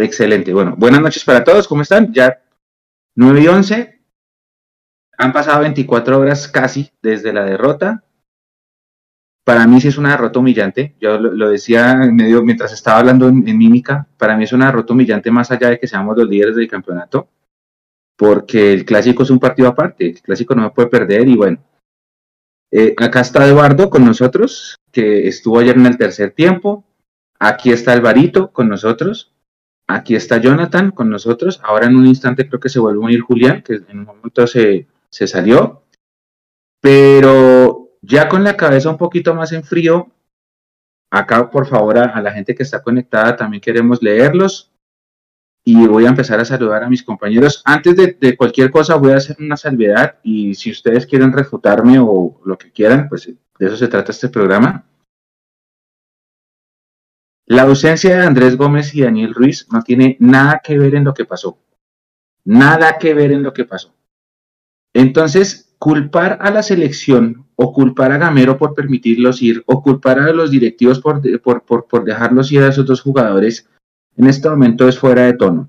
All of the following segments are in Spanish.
Excelente. Bueno, buenas noches para todos. ¿Cómo están? Ya 9 y 11. Han pasado 24 horas casi desde la derrota. Para mí sí es una derrota humillante. Yo lo, decía medio mientras estaba hablando en, mímica. Para mí es una derrota humillante más allá de que seamos los líderes del campeonato. Porque el clásico es un partido aparte. El clásico no me puede perder. Y bueno, eh, acá está Eduardo con nosotros, que estuvo ayer en el tercer tiempo. Aquí está Alvarito con nosotros. Aquí está Jonathan con nosotros. Ahora en un instante creo que se vuelve a unir Julián, que en un momento se, se salió. Pero ya con la cabeza un poquito más en frío, acá por favor a, la gente que está conectada también queremos leerlos. Y voy a empezar a saludar a mis compañeros. Antes de, de, cualquier cosa voy a hacer una salvedad y si ustedes quieren refutarme o lo que quieran, pues de eso se trata este programa. La ausencia de Andrés Gómez y Daniel Ruiz no tiene nada que ver en lo que pasó. Nada que ver en lo que pasó. Entonces, culpar a la selección o culpar a Gamero por permitirlos ir o culpar a los directivos por, por, dejarlos ir a esos dos jugadores, en este momento es fuera de tono.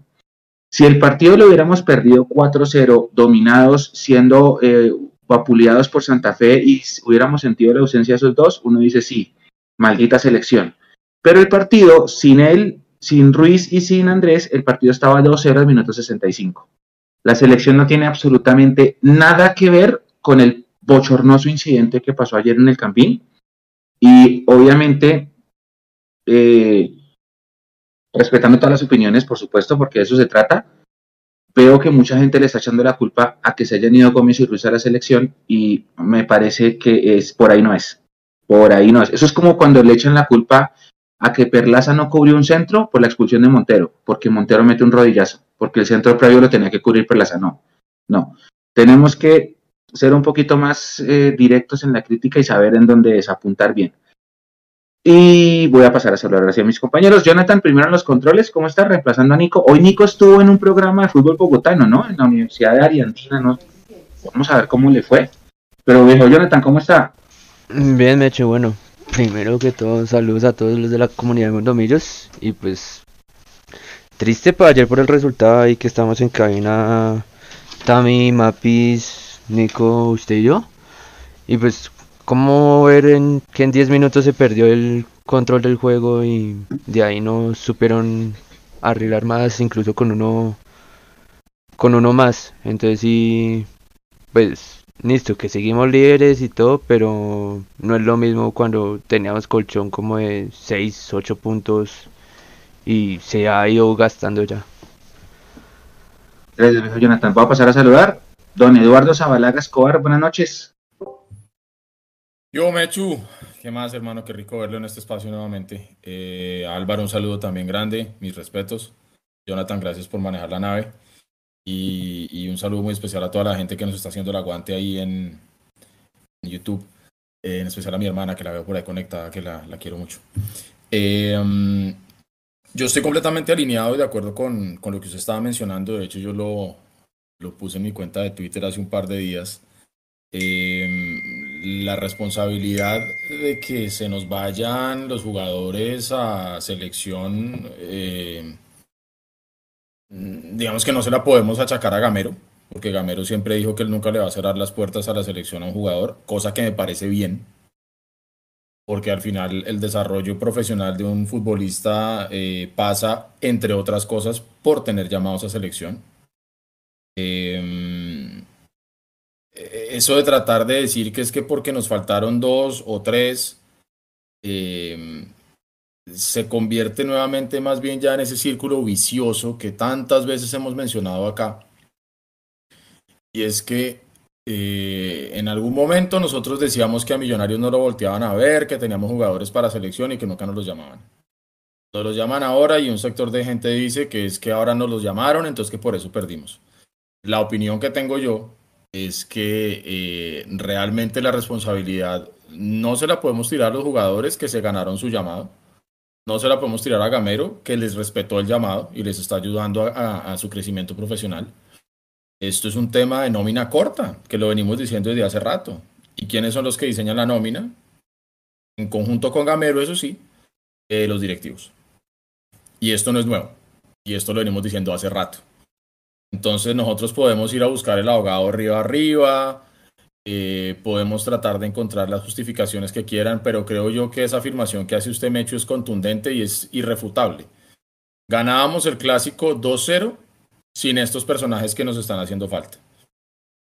Si el partido lo hubiéramos perdido 4-0, dominados, siendo eh, vapuleados por Santa Fe y hubiéramos sentido la ausencia de esos dos, uno dice sí, maldita selección. Pero el partido, sin él, sin Ruiz y sin Andrés, el partido estaba 2-0 al minuto 65. La selección no tiene absolutamente nada que ver con el bochornoso incidente que pasó ayer en el Campín. Y obviamente, eh, respetando todas las opiniones, por supuesto, porque de eso se trata, veo que mucha gente le está echando la culpa a que se hayan ido Gómez y Ruiz a la selección y me parece que es por ahí no es. Por ahí no es. Eso es como cuando le echan la culpa a que Perlaza no cubrió un centro por la expulsión de Montero, porque Montero mete un rodillazo, porque el centro previo lo tenía que cubrir Perlaza. No, no. Tenemos que ser un poquito más eh, directos en la crítica y saber en dónde desapuntar bien. Y voy a pasar a saludar a mis compañeros. Jonathan, primero en los controles, ¿cómo está reemplazando a Nico? Hoy Nico estuvo en un programa de fútbol bogotano, ¿no? En la Universidad de Ariantina, ¿no? Vamos a ver cómo le fue. Pero viejo, Jonathan, ¿cómo está? Bien, me hecho bueno. Primero que todo, saludos a todos los de la comunidad de Mondomillos. Y pues, triste para ayer por el resultado ahí que estamos en cabina. Tami, Mapis, Nico, usted y yo. Y pues, como ver en, que en 10 minutos se perdió el control del juego y de ahí no supieron arreglar más, incluso con uno con uno más. Entonces sí, pues listo, que seguimos líderes y todo, pero no es lo mismo cuando teníamos colchón como de 6, 8 puntos y se ha ido gastando ya. Gracias, Jonathan. Voy a pasar a saludar. Don Eduardo Zabalaga Escobar, buenas noches. Yo, Mechu, ¿qué más, hermano? Qué rico verlo en este espacio nuevamente. Eh, Álvaro, un saludo también grande, mis respetos. Jonathan, gracias por manejar la nave. Y, un saludo muy especial a toda la gente que nos está haciendo el aguante ahí en, YouTube. Eh, en especial a mi hermana que la veo por ahí conectada, que la, quiero mucho. Eh, um, yo estoy completamente alineado y de acuerdo con, con, lo que usted estaba mencionando. De hecho, yo lo, lo puse en mi cuenta de Twitter hace un par de días. Eh, la responsabilidad de que se nos vayan los jugadores a selección Mm, digamos que no se la podemos achacar a Gamero, porque Gamero siempre dijo que él nunca le va a cerrar las puertas a la selección a un jugador, cosa que me parece bien, porque al final el desarrollo profesional de un futbolista eh, pasa, entre otras cosas, por tener llamados a selección. Em, eso de tratar de decir que es que porque nos faltaron dos o tres, eh, se convierte nuevamente más bien ya en ese círculo vicioso que tantas veces hemos mencionado acá. Y es que eh, en algún momento nosotros decíamos que a Millonarios no lo volteaban a ver, que teníamos jugadores para selección y que nunca nos los llamaban. Nos los llaman ahora y un sector de gente dice que es que ahora nos los llamaron, entonces que por eso perdimos. La opinión que tengo yo es que eh, realmente la responsabilidad no se la podemos tirar a los jugadores que se ganaron su llamado no se la podemos tirar a Gamero, que les respetó el llamado y les está ayudando a, su crecimiento profesional. Esto es un tema de nómina corta, que lo venimos diciendo desde hace rato. ¿Y quiénes son los que diseñan la nómina? En conjunto con Gamero, eso sí, eh, los directivos. Y esto no es nuevo. Y esto lo venimos diciendo hace rato. Entonces nosotros podemos ir a buscar el abogado arriba arriba, eh, podemos tratar de encontrar las justificaciones que quieran, pero creo yo que esa afirmación que hace usted, Mecho, es contundente y es irrefutable. Ganábamos el clásico 2-0 sin estos personajes que nos están haciendo falta.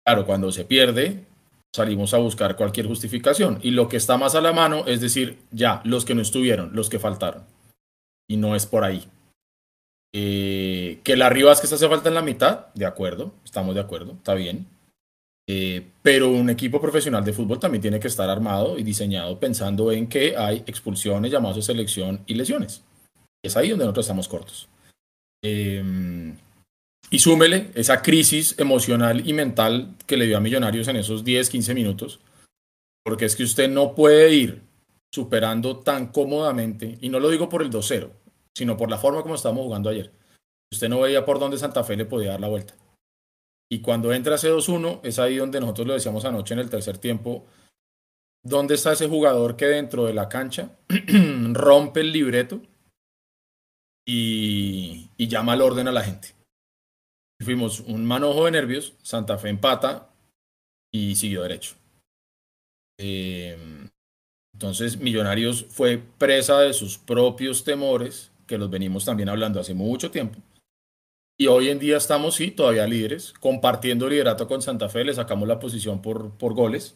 Claro, cuando se pierde, salimos a buscar cualquier justificación. Y lo que está más a la mano es decir, ya, los que no estuvieron, los que faltaron. Y no es por ahí. Eh, que la Rivas que se hace falta en la mitad, de acuerdo, estamos de acuerdo, está bien. Eh, pero un equipo profesional de fútbol también tiene que estar armado y diseñado pensando en que hay expulsiones, llamados de selección y lesiones. Es ahí donde nosotros estamos cortos. Eh, y súmele esa crisis emocional y mental que le dio a Millonarios en esos 10, 15 minutos, porque es que usted no puede ir superando tan cómodamente, y no lo digo por el 2-0, sino por la forma como estábamos jugando ayer. Usted no veía por dónde Santa Fe le podía dar la vuelta. Y cuando entra ese 2-1, es ahí donde nosotros lo decíamos anoche en el tercer tiempo, ¿dónde está ese jugador que dentro de la cancha rompe el libreto y, llama al orden a la gente? Fuimos un manojo de nervios, Santa Fe empata y siguió derecho. Eh, entonces, Millonarios fue presa de sus propios temores, que los venimos también hablando hace mucho tiempo. Y hoy en día estamos, sí, todavía líderes, compartiendo liderato con Santa Fe, le sacamos la posición por, por goles.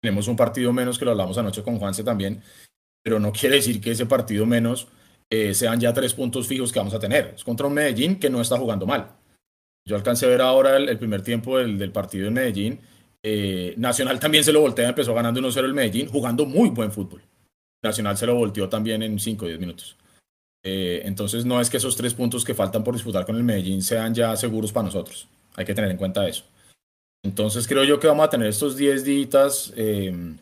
Tenemos un partido menos que lo hablamos anoche con Juanse también, pero no quiere decir que ese partido menos eh, sean ya tres puntos fijos que vamos a tener. Es contra un Medellín que no está jugando mal. Yo alcancé a ver ahora el, primer tiempo del, partido en Medellín. Eh, Nacional también se lo voltea, empezó ganando 1-0 el Medellín, jugando muy buen fútbol. Nacional se lo volteó también en 5 o 10 minutos. Eh, entonces no es que esos tres puntos que faltan por disputar con el Medellín sean ya seguros para nosotros. Hay que tener en cuenta eso. Entonces creo yo que vamos a tener estos 10 días eh,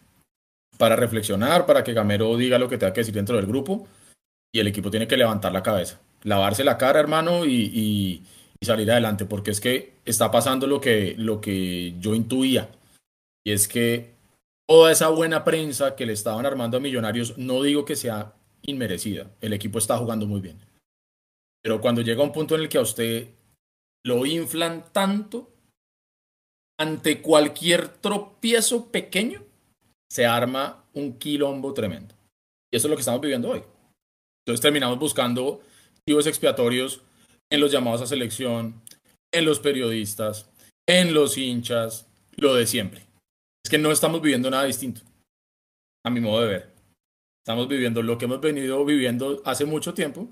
para reflexionar, para que Gamero diga lo que tenga que decir dentro del grupo y el equipo tiene que levantar la cabeza, lavarse la cara, hermano, y y salir adelante, porque es que está pasando lo que, lo que yo intuía, y es que toda esa buena prensa que le estaban armando a Millonarios, no digo que sea inmerecida, el equipo está jugando muy bien, pero cuando llega un punto en el que a usted lo inflan tanto, ante cualquier tropiezo pequeño, se arma un quilombo tremendo. Y eso es lo que estamos viviendo hoy. Entonces terminamos buscando chivos expiatorios en los llamados a selección, en los periodistas, en los hinchas, lo de siempre. Es que no estamos viviendo nada distinto, a mi modo de ver. Estamos viviendo lo que hemos venido viviendo hace mucho tiempo,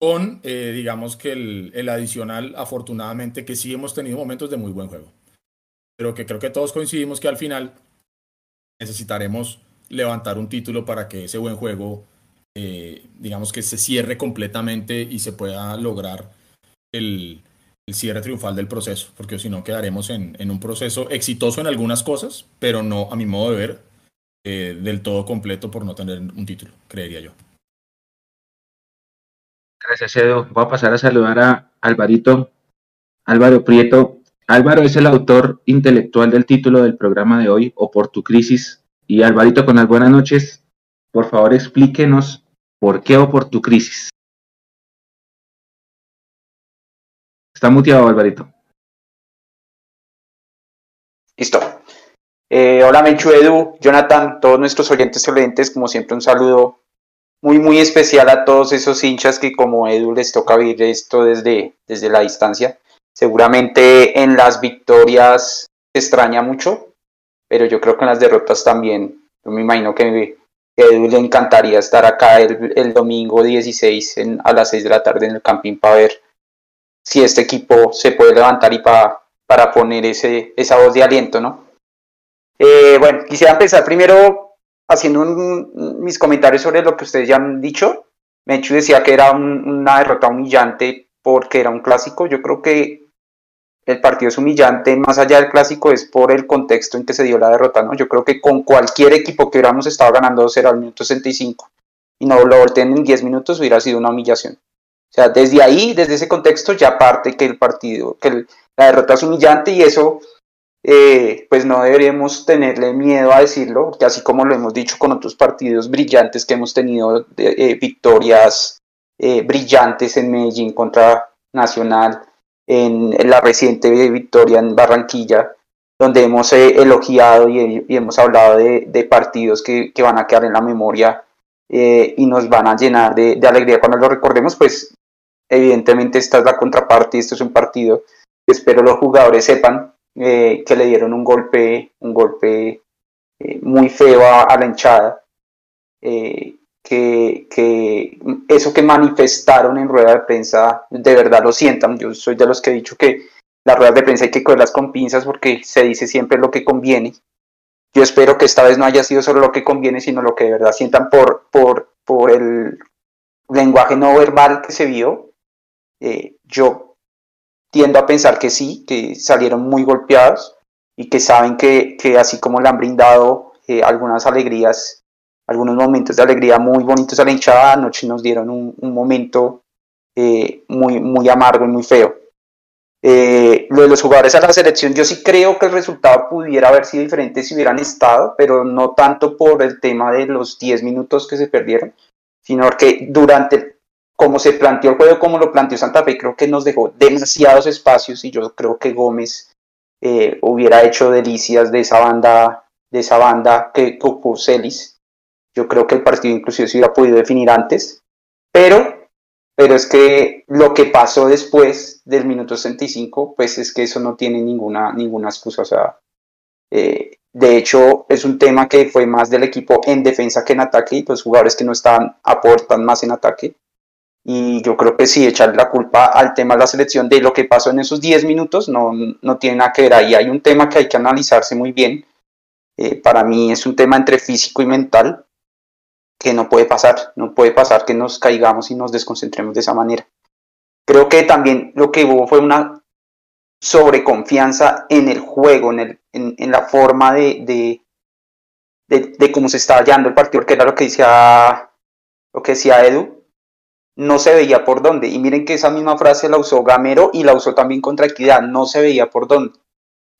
con, eh, digamos que el, el adicional, afortunadamente, que sí hemos tenido momentos de muy buen juego. Pero que creo que todos coincidimos que al final necesitaremos levantar un título para que ese buen juego eh, digamos que se cierre completamente y se pueda lograr el, cierre triunfal del proceso, porque si no quedaremos en, un proceso exitoso en algunas cosas, pero no, a mi modo de ver, eh, del todo completo por no tener un título, creería yo. Gracias, Edo. Voy a pasar a saludar a Alvarito, Álvaro Prieto. Álvaro es el autor intelectual del título del programa de hoy, O por tu crisis. Y Alvarito, con las buenas noches, por favor explíquenos ¿Por qué o por tu crisis? Está muteado, Alvarito. Listo. Eh, hola, Mechu Edu, Jonathan, todos nuestros oyentes excelentes, como siempre, un saludo muy, muy especial a todos esos hinchas que, como Edu, les toca vivir esto desde, desde la distancia. Seguramente en las victorias se extraña mucho, pero yo creo que en las derrotas también. Yo me imagino que Edu le encantaría estar acá el, domingo 16 a las 6 de la tarde en el camping para ver si este equipo se puede levantar y para, para poner ese, esa voz de aliento, ¿no? Eh, bueno, quisiera empezar primero haciendo mis comentarios sobre lo que ustedes ya han dicho. Mechu decía que era una derrota humillante porque era un clásico. Yo creo que el partido es humillante, más allá del clásico, es por el contexto en que se dio la derrota, ¿no? Yo creo que con cualquier equipo que hubiéramos estado ganando 0 al minuto 65 y no lo volteen en 10 minutos hubiera sido una humillación. O sea, desde ahí, desde ese contexto, ya parte que el partido, que la derrota es humillante y eso, eh, pues no deberíamos tenerle miedo a decirlo, que así como lo hemos dicho con otros partidos brillantes que hemos tenido, eh, victorias eh, brillantes en Medellín contra Nacional, en, la reciente victoria en Barranquilla, donde hemos elogiado y, hemos hablado de, partidos que, van a quedar en la memoria y nos van a llenar de, alegría cuando lo recordemos, pues evidentemente esta es la contraparte, esto es un partido espero los jugadores sepan que le dieron un golpe, un golpe muy feo a, la hinchada que, eso que manifestaron en rueda de prensa de verdad lo sientan. Yo soy de los que he dicho que las ruedas de prensa hay que cogerlas con pinzas porque se dice siempre lo que conviene. Yo espero que esta vez no haya sido solo lo que conviene, sino lo que de verdad sientan por, por, por el lenguaje no verbal que se vio. Eh, yo tiendo a pensar que sí, que salieron muy golpeados y que saben que, que así como le han brindado eh, algunas alegrías algunos momentos de alegría muy bonitos a la hinchada. Anoche nos dieron un, momento eh, muy, muy amargo y muy feo. Eh, lo de los jugadores a la selección, yo sí creo que el resultado pudiera haber sido diferente si hubieran estado, pero no tanto por el tema de los 10 minutos que se perdieron, sino que durante, como se planteó el juego, como lo planteó Santa Fe, creo que nos dejó demasiados espacios y yo creo que Gómez eh, hubiera hecho delicias de esa banda, de esa banda que ocupó Celis. Yo creo que el partido inclusive se hubiera podido definir antes, pero, pero es que lo que pasó después del minuto 65, pues es que eso no tiene ninguna, ninguna excusa. O sea, eh, de hecho, es un tema que fue más del equipo en defensa que en ataque y los jugadores que no estaban aportan más en ataque. Y yo creo que sí, echarle la culpa al tema de la selección de lo que pasó en esos 10 minutos no, no tiene nada que ver. Ahí hay un tema que hay que analizarse muy bien. Eh, para mí es un tema entre físico y mental que no puede pasar, no puede pasar que nos caigamos y nos desconcentremos de esa manera. Creo que también lo que hubo fue una sobreconfianza en el juego, en, el, en, la forma de, de, cómo se estaba hallando el partido, que era lo que decía, lo que decía Edu, no se veía por dónde. Y miren que esa misma frase la usó Gamero y la usó también contra Equidad, no se veía por dónde.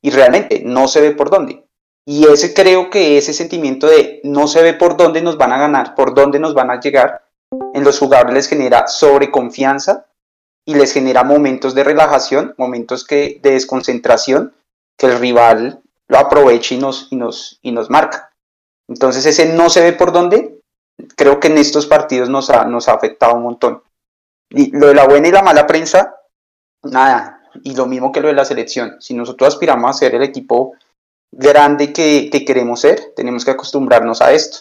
Y realmente no se ve por dónde. Y ese creo que ese sentimiento de no se ve por dónde nos van a ganar, por dónde nos van a llegar, en los jugadores les genera sobreconfianza y les genera momentos de relajación, momentos que, de desconcentración, que el rival lo aproveche y nos, y, nos, y nos marca. Entonces ese no se ve por dónde, creo que en estos partidos nos ha, nos ha afectado un montón. Y lo de la buena y la mala prensa, nada, y lo mismo que lo de la selección. Si nosotros aspiramos a ser el equipo grande que, queremos ser, tenemos que acostumbrarnos a esto.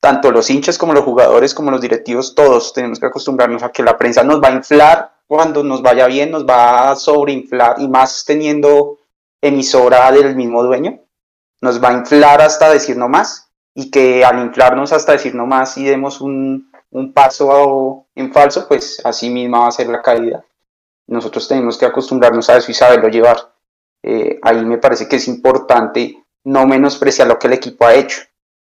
Tanto los hinchas como los jugadores, como los directivos, todos tenemos que acostumbrarnos a que la prensa nos va a inflar cuando nos vaya bien, nos va a sobreinflar y más teniendo emisora del mismo dueño, nos va a inflar hasta decir no más y que al inflarnos hasta decir no más y demos un, un paso en falso, pues así misma va a ser la caída. Nosotros tenemos que acostumbrarnos a eso y saberlo llevar. Eh, ahí me parece que es importante no menospreciar lo que el equipo ha hecho,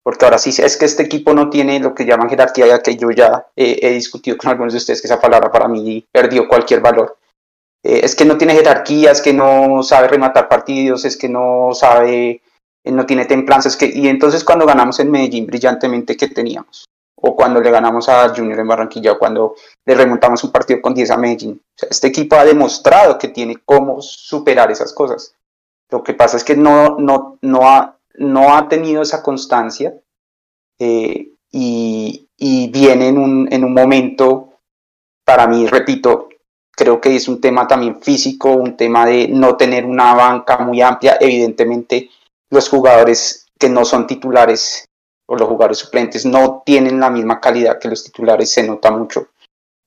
porque ahora sí es que este equipo no tiene lo que llaman jerarquía, ya que yo ya he discutido con algunos de ustedes que esa palabra para mí perdió cualquier valor. Eh, es que no tiene jerarquía, es que no sabe rematar partidos, es que no sabe, eh, no tiene templanza, es que, y entonces cuando ganamos en Medellín brillantemente, ¿qué teníamos? o cuando le ganamos a Junior en Barranquilla, o cuando le remontamos un partido con 10 a Medellín. este equipo ha demostrado que tiene cómo superar esas cosas. Lo que pasa es que no, no, no, ha, no ha tenido esa constancia eh, y, y, viene en un, en un momento, para mí, repito, creo que es un tema también físico, un tema de no tener una banca muy amplia. Evidentemente, los jugadores que no son titulares los jugadores suplentes no tienen la misma calidad que los titulares, se nota mucho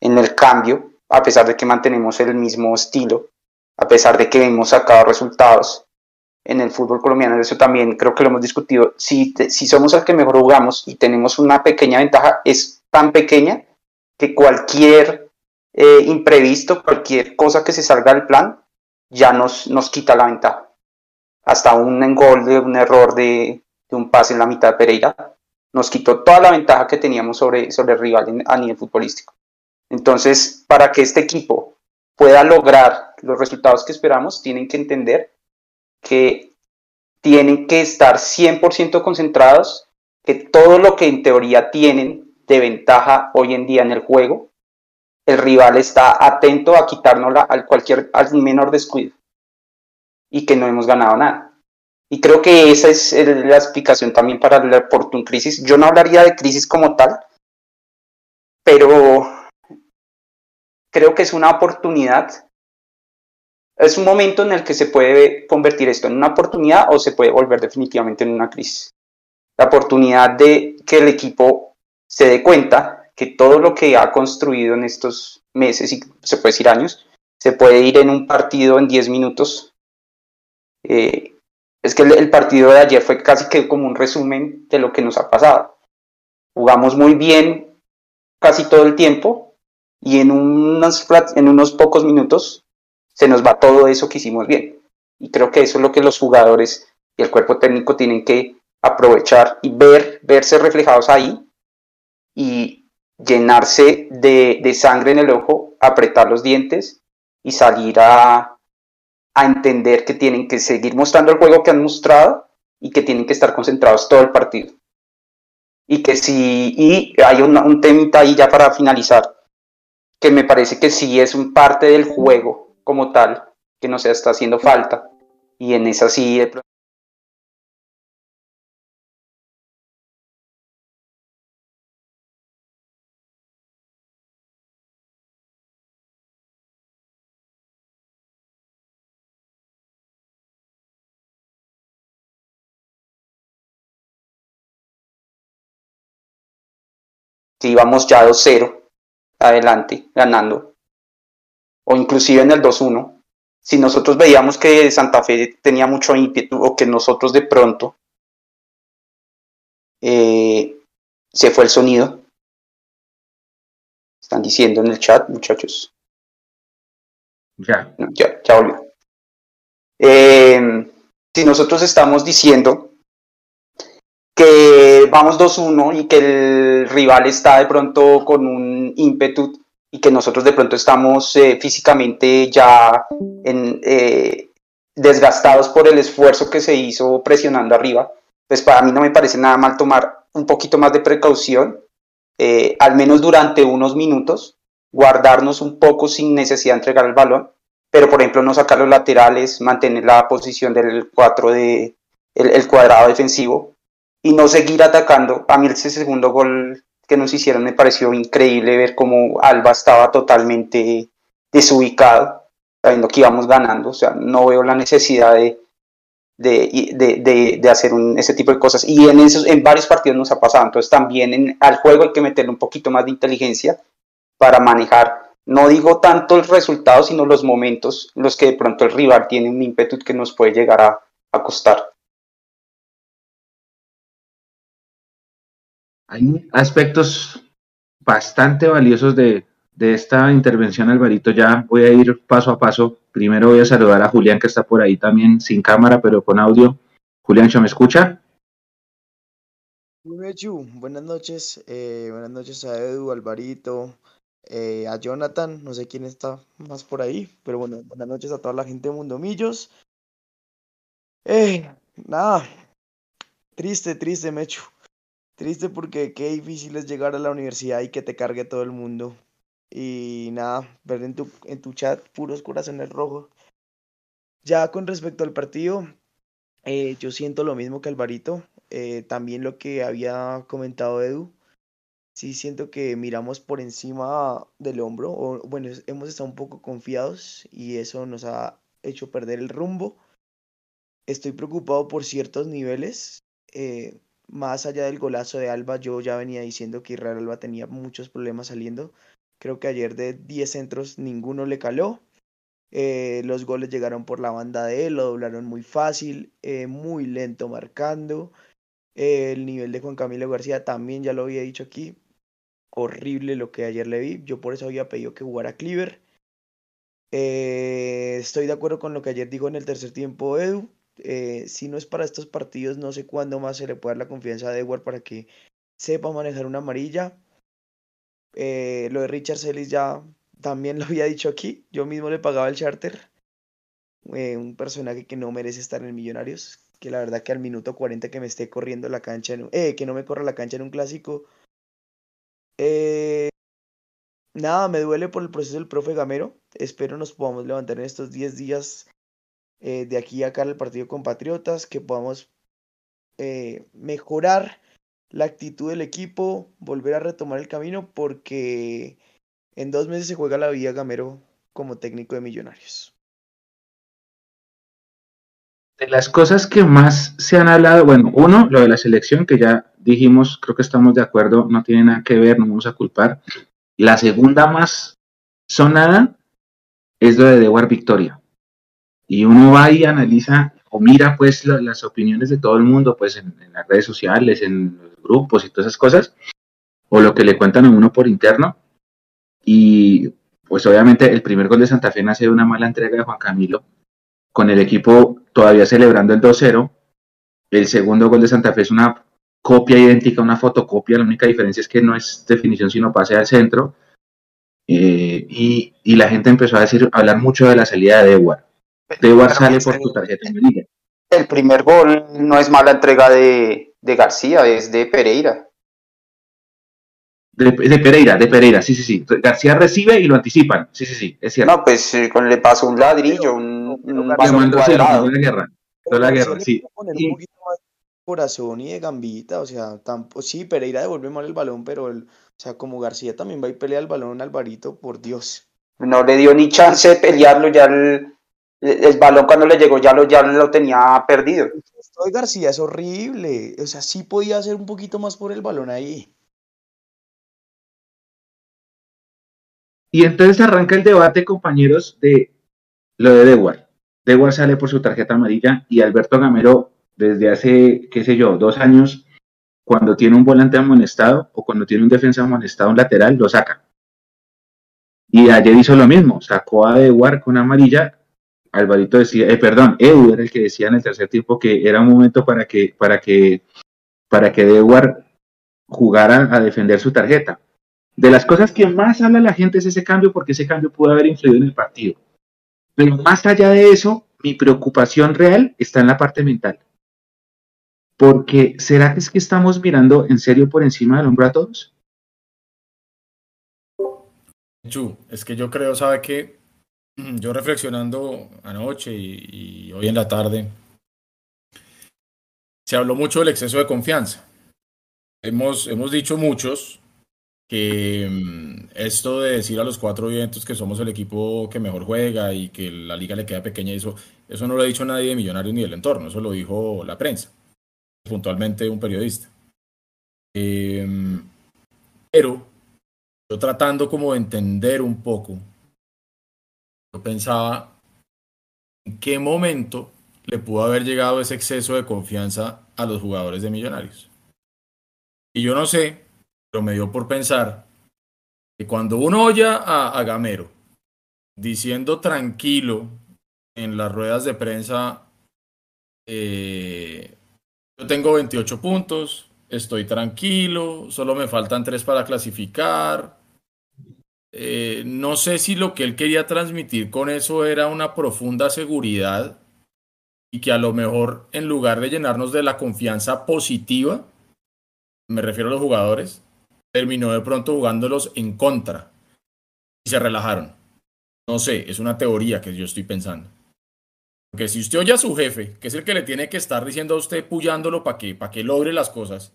en el cambio, a pesar de que mantenemos el mismo estilo, a pesar de que hemos sacado resultados en el fútbol colombiano, eso también creo que lo hemos discutido, si, si somos el que mejor jugamos y tenemos una pequeña ventaja, es tan pequeña que cualquier eh, imprevisto, cualquier cosa que se salga del plan, ya nos, nos quita la ventaja. Hasta un gol de un error de, un pase en la mitad de Pereira nos quitó toda la ventaja que teníamos sobre, sobre el rival a nivel futbolístico. Entonces, para que este equipo pueda lograr los resultados que esperamos, tienen que entender que tienen que estar 100% concentrados, que todo lo que en teoría tienen de ventaja hoy en día en el juego, el rival está atento a quitárnosla al cualquier al menor descuido y que no hemos ganado nada. Y creo que esa es la explicación también para la Oportun crisis. Yo no hablaría de crisis como tal, pero creo que es una oportunidad. Es un momento en el que se puede convertir esto en una oportunidad o se puede volver definitivamente en una crisis. La oportunidad de que el equipo se dé cuenta que todo lo que ha construido en estos meses y se puede decir años, se puede ir en un partido en 10 minutos. Eh, es que el, partido de ayer fue casi que como un resumen de lo que nos ha pasado. Jugamos muy bien casi todo el tiempo y en, unos, pocos minutos se nos va todo eso que hicimos bien. Y creo que eso es lo que los jugadores y el cuerpo técnico tienen que aprovechar y ver, verse reflejados ahí y llenarse de, sangre en el ojo, apretar los dientes y salir a, a entender que tienen que seguir mostrando el juego que han mostrado y que tienen que estar concentrados todo el partido. Y que si, y hay un, un temita ahí ya para finalizar, que me parece que sí es un parte del juego como tal, que no se está haciendo falta. Y en esa sí de íbamos ya 2-0 adelante, ganando, o inclusive en el 2-1, si nosotros veíamos que Santa Fe tenía mucho ímpetu o que nosotros de pronto eh, se fue el sonido. Están diciendo en el chat, muchachos. Ya. Ya, ya volvió. Eh, si nosotros estamos diciendo que vamos 2-1 y que el rival está de pronto con un ímpetu y que nosotros de pronto estamos eh, físicamente ya eh, desgastados por el esfuerzo que se hizo presionando arriba, pues para mí no me parece nada mal tomar un poquito más de precaución, eh, al menos durante unos minutos, guardarnos un poco sin necesidad de entregar el balón, pero por ejemplo no sacar los laterales, mantener la posición del 4 de el cuadrado defensivo y no seguir atacando. A mí ese segundo gol que nos hicieron me pareció increíble ver cómo Alba estaba totalmente desubicado, sabiendo que íbamos ganando. O sea, no veo la necesidad de, de, de, hacer un, ese tipo de cosas. Y en, esos, en varios partidos nos ha pasado. Entonces también al juego hay que meterle un poquito más de inteligencia para manejar, no digo tanto el resultado, sino los momentos en los que de pronto el rival tiene un ímpetu que nos puede llegar a, a costar. Hay aspectos bastante valiosos de, esta intervención, Alvarito. Ya voy a ir paso a paso. Primero voy a saludar a Julián, que está por ahí también, sin cámara, pero con audio. Julián, ¿me escucha? Buenas noches. Eh, buenas noches a Edu, Alvarito, eh, a Jonathan. No sé quién está más por ahí, pero bueno, buenas noches a toda la gente de Mundomillos. Eh, nada, triste, triste, Mechu. Triste porque qué difícil es llegar a la universidad y que te cargue todo el mundo. Y nada, ver en tu, en tu chat puros corazones rojos. Ya con respecto al partido, eh, yo siento lo mismo que Alvarito. Eh, también lo que había comentado Edu. Sí siento que miramos por encima del hombro. O, bueno, hemos estado un poco confiados y eso nos ha hecho perder el rumbo. Estoy preocupado por ciertos niveles. Eh, más allá del golazo de Alba, yo ya venía diciendo que Israel Alba tenía muchos problemas saliendo. Creo que ayer de 10 centros ninguno le caló. Eh, los goles llegaron por la banda de él, lo doblaron muy fácil, eh, muy lento marcando. Eh, el nivel de Juan Camilo García también ya lo había dicho aquí. Horrible lo que ayer le vi. Yo por eso había pedido que jugara Cleaver. estoy de acuerdo con lo que ayer dijo en el tercer tiempo Edu. Eh, si no es para estos partidos, no sé cuándo más se le puede dar la confianza a Edward para que sepa manejar una amarilla. Eh, lo de Richard Celis ya también lo había dicho aquí. Yo mismo le pagaba el charter. Eh, un personaje que no merece estar en Millonarios. Que la verdad que al minuto 40 que me esté corriendo la cancha, que no me corra la cancha en un clásico. nada, me duele por el proceso del profe Gamero. Espero nos podamos levantar en estos 10 días eh, de aquí a acá el partido con Patriotas, que podamos eh, mejorar la actitud del equipo, volver a retomar el camino, porque en dos meses se juega la vida Gamero como técnico de Millonarios. De las cosas que más se han hablado, bueno, uno, lo de la selección, que ya dijimos, creo que estamos de acuerdo, no tiene nada que ver, no vamos a culpar. La segunda más sonada es lo de Dewar Victoria. Y uno va y analiza o mira pues las opiniones de todo el mundo, pues en, las redes sociales, en los grupos y todas esas cosas, o lo que le cuentan a uno por interno. Y pues obviamente el primer gol de Santa Fe nace de una mala entrega de Juan Camilo, con el equipo todavía celebrando el 2-0. El segundo gol de Santa Fe es una copia idéntica, una fotocopia, la única diferencia es que no es definición sino pase al centro. Eh, y, la gente empezó a decir, hablar mucho de la salida de Dewar. Dewar sale por tu tarjeta amarilla. El primer gol no es mala entrega de, García, es de Pereira. De, Pereira, de Pereira, sí, sí, sí. García recibe y lo anticipan, sí, sí, sí, es cierto. No, pues eh, con le pasó un ladrillo, un, un, la guerra. La guerra, sí corazón y de gambita, o sea, sí, Pereira devuelve mal el balón, pero el, o sea, como García también va y pelea el balón, Alvarito, por Dios. No le dio ni chance de pelearlo, ya el, el balón cuando le llegó ya lo, ya lo tenía perdido. Esto de García es horrible, o sea, sí podía hacer un poquito más por el balón ahí. Y entonces arranca el debate, compañeros, de lo de Dewar. Dewar sale por su tarjeta amarilla y Alberto Gamero desde hace, qué sé yo, dos años, cuando tiene un volante amonestado o cuando tiene un defensa amonestado, un lateral, lo saca. Y ayer hizo lo mismo, sacó a Edward con amarilla. Alvarito decía, eh, perdón, Edu era el que decía en el tercer tiempo que era un momento para que, para que, para que Edward jugara a defender su tarjeta. De las cosas que más habla la gente es ese cambio, porque ese cambio pudo haber influido en el partido. Pero más allá de eso, mi preocupación real está en la parte mental. Porque ¿será que es que estamos mirando en serio por encima del hombro a todos? Es que yo creo, sabe que yo reflexionando anoche y, hoy en la tarde, se habló mucho del exceso de confianza. Hemos, hemos dicho muchos que mm, esto de decir a los cuatro vientos que somos el equipo que mejor juega y que la liga le queda pequeña, eso, eso no lo ha dicho nadie de Millonarios ni del entorno, eso lo dijo la prensa puntualmente un periodista. Em, pero yo tratando como de entender un poco, yo pensaba en qué momento le pudo haber llegado ese exceso de confianza a los jugadores de Millonarios. Y yo no sé, pero me dio por pensar que cuando uno oye a, Gamero diciendo tranquilo en las ruedas de prensa eh, yo tengo 28 puntos, estoy tranquilo, solo me faltan tres para clasificar. Eh, no sé si lo que él quería transmitir con eso era una profunda seguridad y que a lo mejor en lugar de llenarnos de la confianza positiva, me refiero a los jugadores, terminó de pronto jugándolos en contra y se relajaron. No sé, es una teoría que yo estoy pensando. Porque si usted oye a su jefe, que es el que le tiene que estar diciendo a usted, puyándolo para que, para que logre las cosas,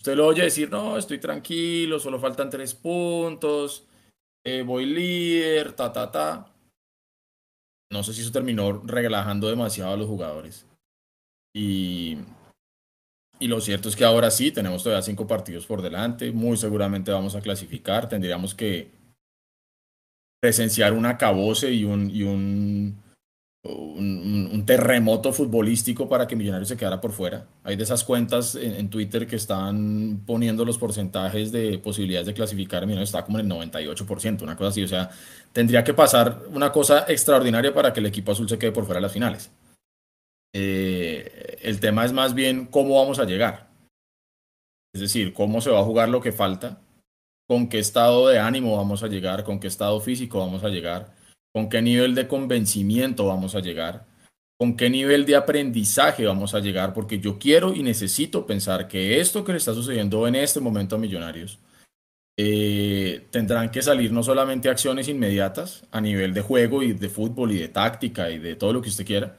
usted lo oye decir, no, estoy tranquilo, solo faltan tres puntos, eh, voy líder, ta, ta, ta. No sé si eso terminó relajando demasiado a los jugadores. Y, y lo cierto es que ahora sí, tenemos todavía cinco partidos por delante, muy seguramente vamos a clasificar, tendríamos que presenciar un acabose y un, y un un, terremoto futbolístico para que Millonarios se quedara por fuera. Hay de esas cuentas en, Twitter que están poniendo los porcentajes de posibilidades de clasificar. Millonarios está como en el 98%, una cosa así. O sea, tendría que pasar una cosa extraordinaria para que el equipo azul se quede por fuera de las finales. Eh, el tema es más bien cómo vamos a llegar. Es decir, cómo se va a jugar lo que falta, con qué estado de ánimo vamos a llegar, con qué estado físico vamos a llegar con qué nivel de convencimiento vamos a llegar, con qué nivel de aprendizaje vamos a llegar, porque yo quiero y necesito pensar que esto que le está sucediendo en este momento a Millonarios eh, tendrán que salir no solamente acciones inmediatas a nivel de juego y de fútbol y de táctica y de todo lo que usted quiera,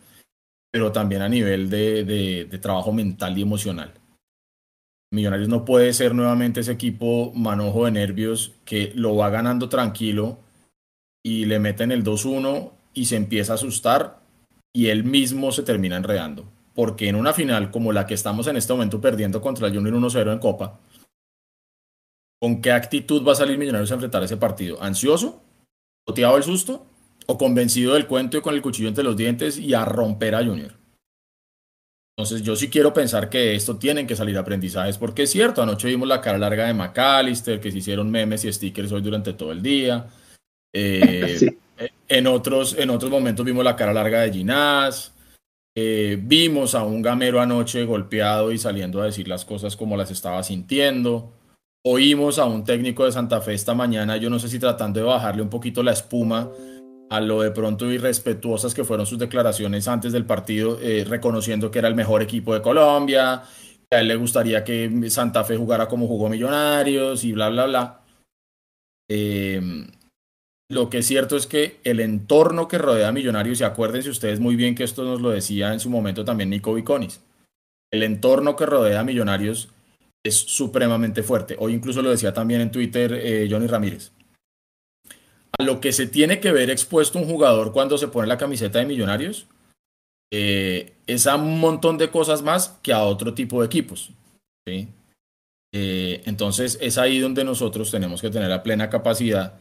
pero también a nivel de, de trabajo mental y emocional. Millonarios no puede ser nuevamente ese equipo manojo de nervios que lo va ganando tranquilo y le meten el 2-1 y se empieza a asustar y él mismo se termina enredando. Porque en una final como la que estamos en este momento perdiendo contra el Junior 1-0 en Copa, ¿con qué actitud va a salir Millonarios a enfrentar ese partido? ¿Ansioso? ¿Toteado el susto? ¿O convencido del cuento y con el cuchillo entre los dientes y a romper a Junior? Entonces yo sí quiero pensar que esto tienen que salir aprendizajes, porque es cierto, anoche vimos la cara larga de McAllister, que se hicieron memes y stickers hoy durante todo el día. Eh, en, otros, en otros momentos vimos la cara larga de Ginás. Eh, vimos a un gamero anoche golpeado y saliendo a decir las cosas como las estaba sintiendo. Oímos a un técnico de Santa Fe esta mañana, yo no sé si tratando de bajarle un poquito la espuma a lo de pronto irrespetuosas que fueron sus declaraciones antes del partido, eh, reconociendo que era el mejor equipo de Colombia, que a él le gustaría que Santa Fe jugara como jugó Millonarios y bla, bla, bla. Eh, lo que es cierto es que el entorno que rodea a Millonarios, y acuérdense ustedes muy bien que esto nos lo decía en su momento también Nico Viconis, el entorno que rodea a Millonarios es supremamente fuerte. Hoy incluso lo decía también en Twitter eh, Johnny Ramírez. A lo que se tiene que ver expuesto un jugador cuando se pone la camiseta de Millonarios eh, es a un montón de cosas más que a otro tipo de equipos. Eh, entonces es ahí donde nosotros tenemos que tener la plena capacidad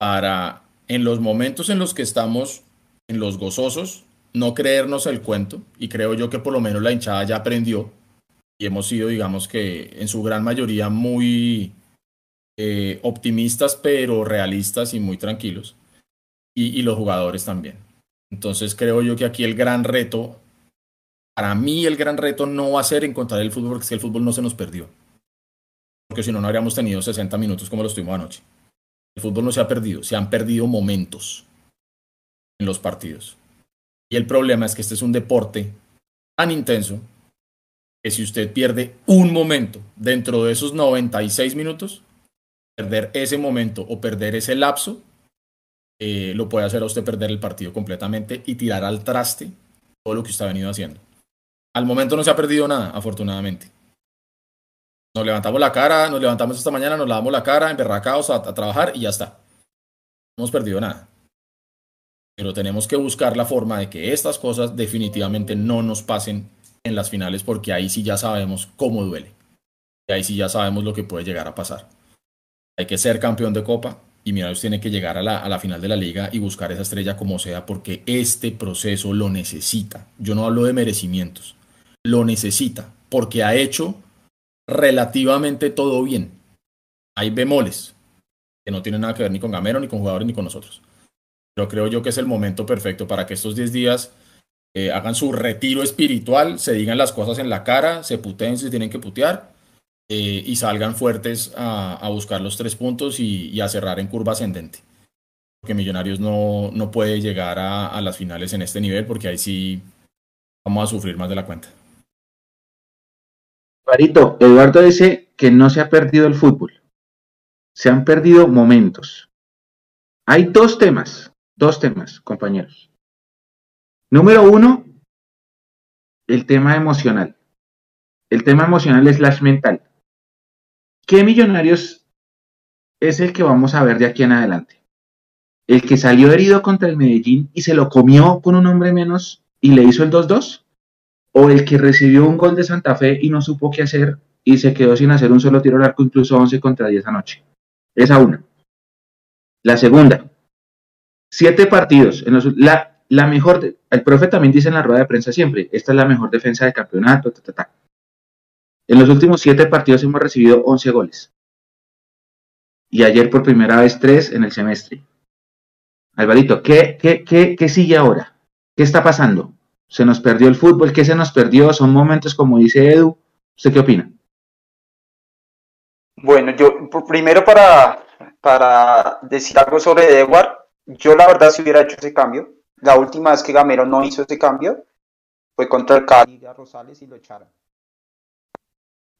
para en los momentos en los que estamos en los gozosos, no creernos el cuento, y creo yo que por lo menos la hinchada ya aprendió, y hemos sido, digamos que en su gran mayoría muy eh, optimistas, pero realistas y muy tranquilos, y, los jugadores también. Entonces creo yo que aquí el gran reto, para mí el gran reto no va a ser encontrar el fútbol, porque es que el fútbol no se nos perdió. Porque si no, no habríamos tenido 60 minutos como los tuvimos anoche. El fútbol no se ha perdido, se han perdido momentos en los partidos. Y el problema es que este es un deporte tan intenso que si usted pierde un momento dentro de esos 96 minutos, perder ese momento o perder ese lapso, eh, lo puede hacer a usted perder el partido completamente y tirar al traste todo lo que usted ha venido haciendo. Al momento no se ha perdido nada, afortunadamente. Nos levantamos la cara, nos levantamos esta mañana, nos lavamos la cara, emberracados a, a trabajar y ya está. No hemos perdido nada. Pero tenemos que buscar la forma de que estas cosas definitivamente no nos pasen en las finales porque ahí sí ya sabemos cómo duele. Y ahí sí ya sabemos lo que puede llegar a pasar. Hay que ser campeón de Copa y Millonarios tiene que llegar a la, a la final de la liga y buscar esa estrella como sea porque este proceso lo necesita. Yo no hablo de merecimientos. Lo necesita porque ha hecho relativamente todo bien. Hay bemoles que no tienen nada que ver ni con Gamero, ni con jugadores, ni con nosotros. Pero creo yo que es el momento perfecto para que estos 10 días eh, hagan su retiro espiritual, se digan las cosas en la cara, se puteen si tienen que putear eh, y salgan fuertes a, buscar los tres puntos y, a cerrar en curva ascendente. Porque Millonarios no, no puede llegar a, a las finales en este nivel porque ahí sí vamos a sufrir más de la cuenta. Eduardo dice que no se ha perdido el fútbol. Se han perdido momentos. Hay dos temas, dos temas, compañeros. Número uno, el tema emocional. El tema emocional es la mental. ¿Qué millonarios es el que vamos a ver de aquí en adelante? ¿El que salió herido contra el Medellín y se lo comió con un hombre menos y le hizo el 2-2? O el que recibió un gol de Santa Fe y no supo qué hacer y se quedó sin hacer un solo tiro al arco, incluso 11 contra 10 anoche. Esa una. La segunda, siete partidos. En la, la mejor, el profe también dice en la rueda de prensa siempre, esta es la mejor defensa de campeonato. En los últimos siete partidos hemos recibido 11 goles. Y ayer por primera vez tres en el semestre. Alvarito, ¿qué, qué, qué, qué sigue ahora? ¿Qué está pasando? Se nos perdió el fútbol, ¿qué se nos perdió? Son momentos como dice Edu. ¿Usted qué opina? Bueno, yo primero para, para decir algo sobre Edward, yo la verdad si hubiera hecho ese cambio, la última vez que Gamero no hizo ese cambio fue contra el Cali de Rosales y lo echaron.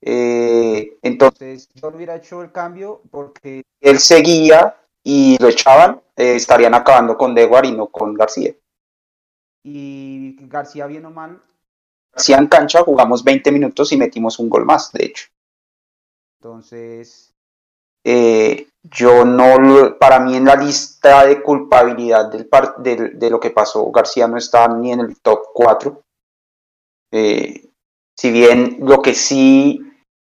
Eh, entonces yo hubiera hecho el cambio porque él seguía y lo echaban, eh, estarían acabando con Deguar y no con García. Y García bien o mal, García en cancha jugamos 20 minutos y metimos un gol más, de hecho. Entonces, eh, yo no, para mí en la lista de culpabilidad del de, de, lo que pasó, García no está ni en el top 4. Eh, si bien lo que sí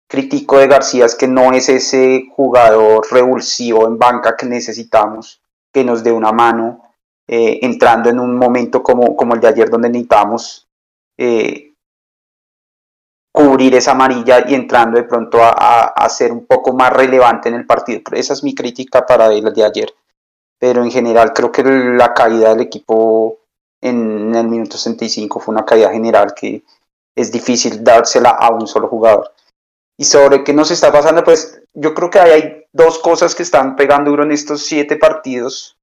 critico de García es que no es ese jugador revulsivo en banca que necesitamos, que nos dé una mano, eh, entrando en un momento como, como el de ayer donde necesitamos eh, cubrir esa amarilla y entrando de pronto a, a, ser un poco más relevante en el partido. Esa es mi crítica para el de ayer. Pero en general creo que la caída del equipo en el minuto 65 fue una caída general que es difícil dársela a un solo jugador. Y sobre qué nos está pasando, pues yo creo que hay dos cosas que están pegando duro en estos siete partidos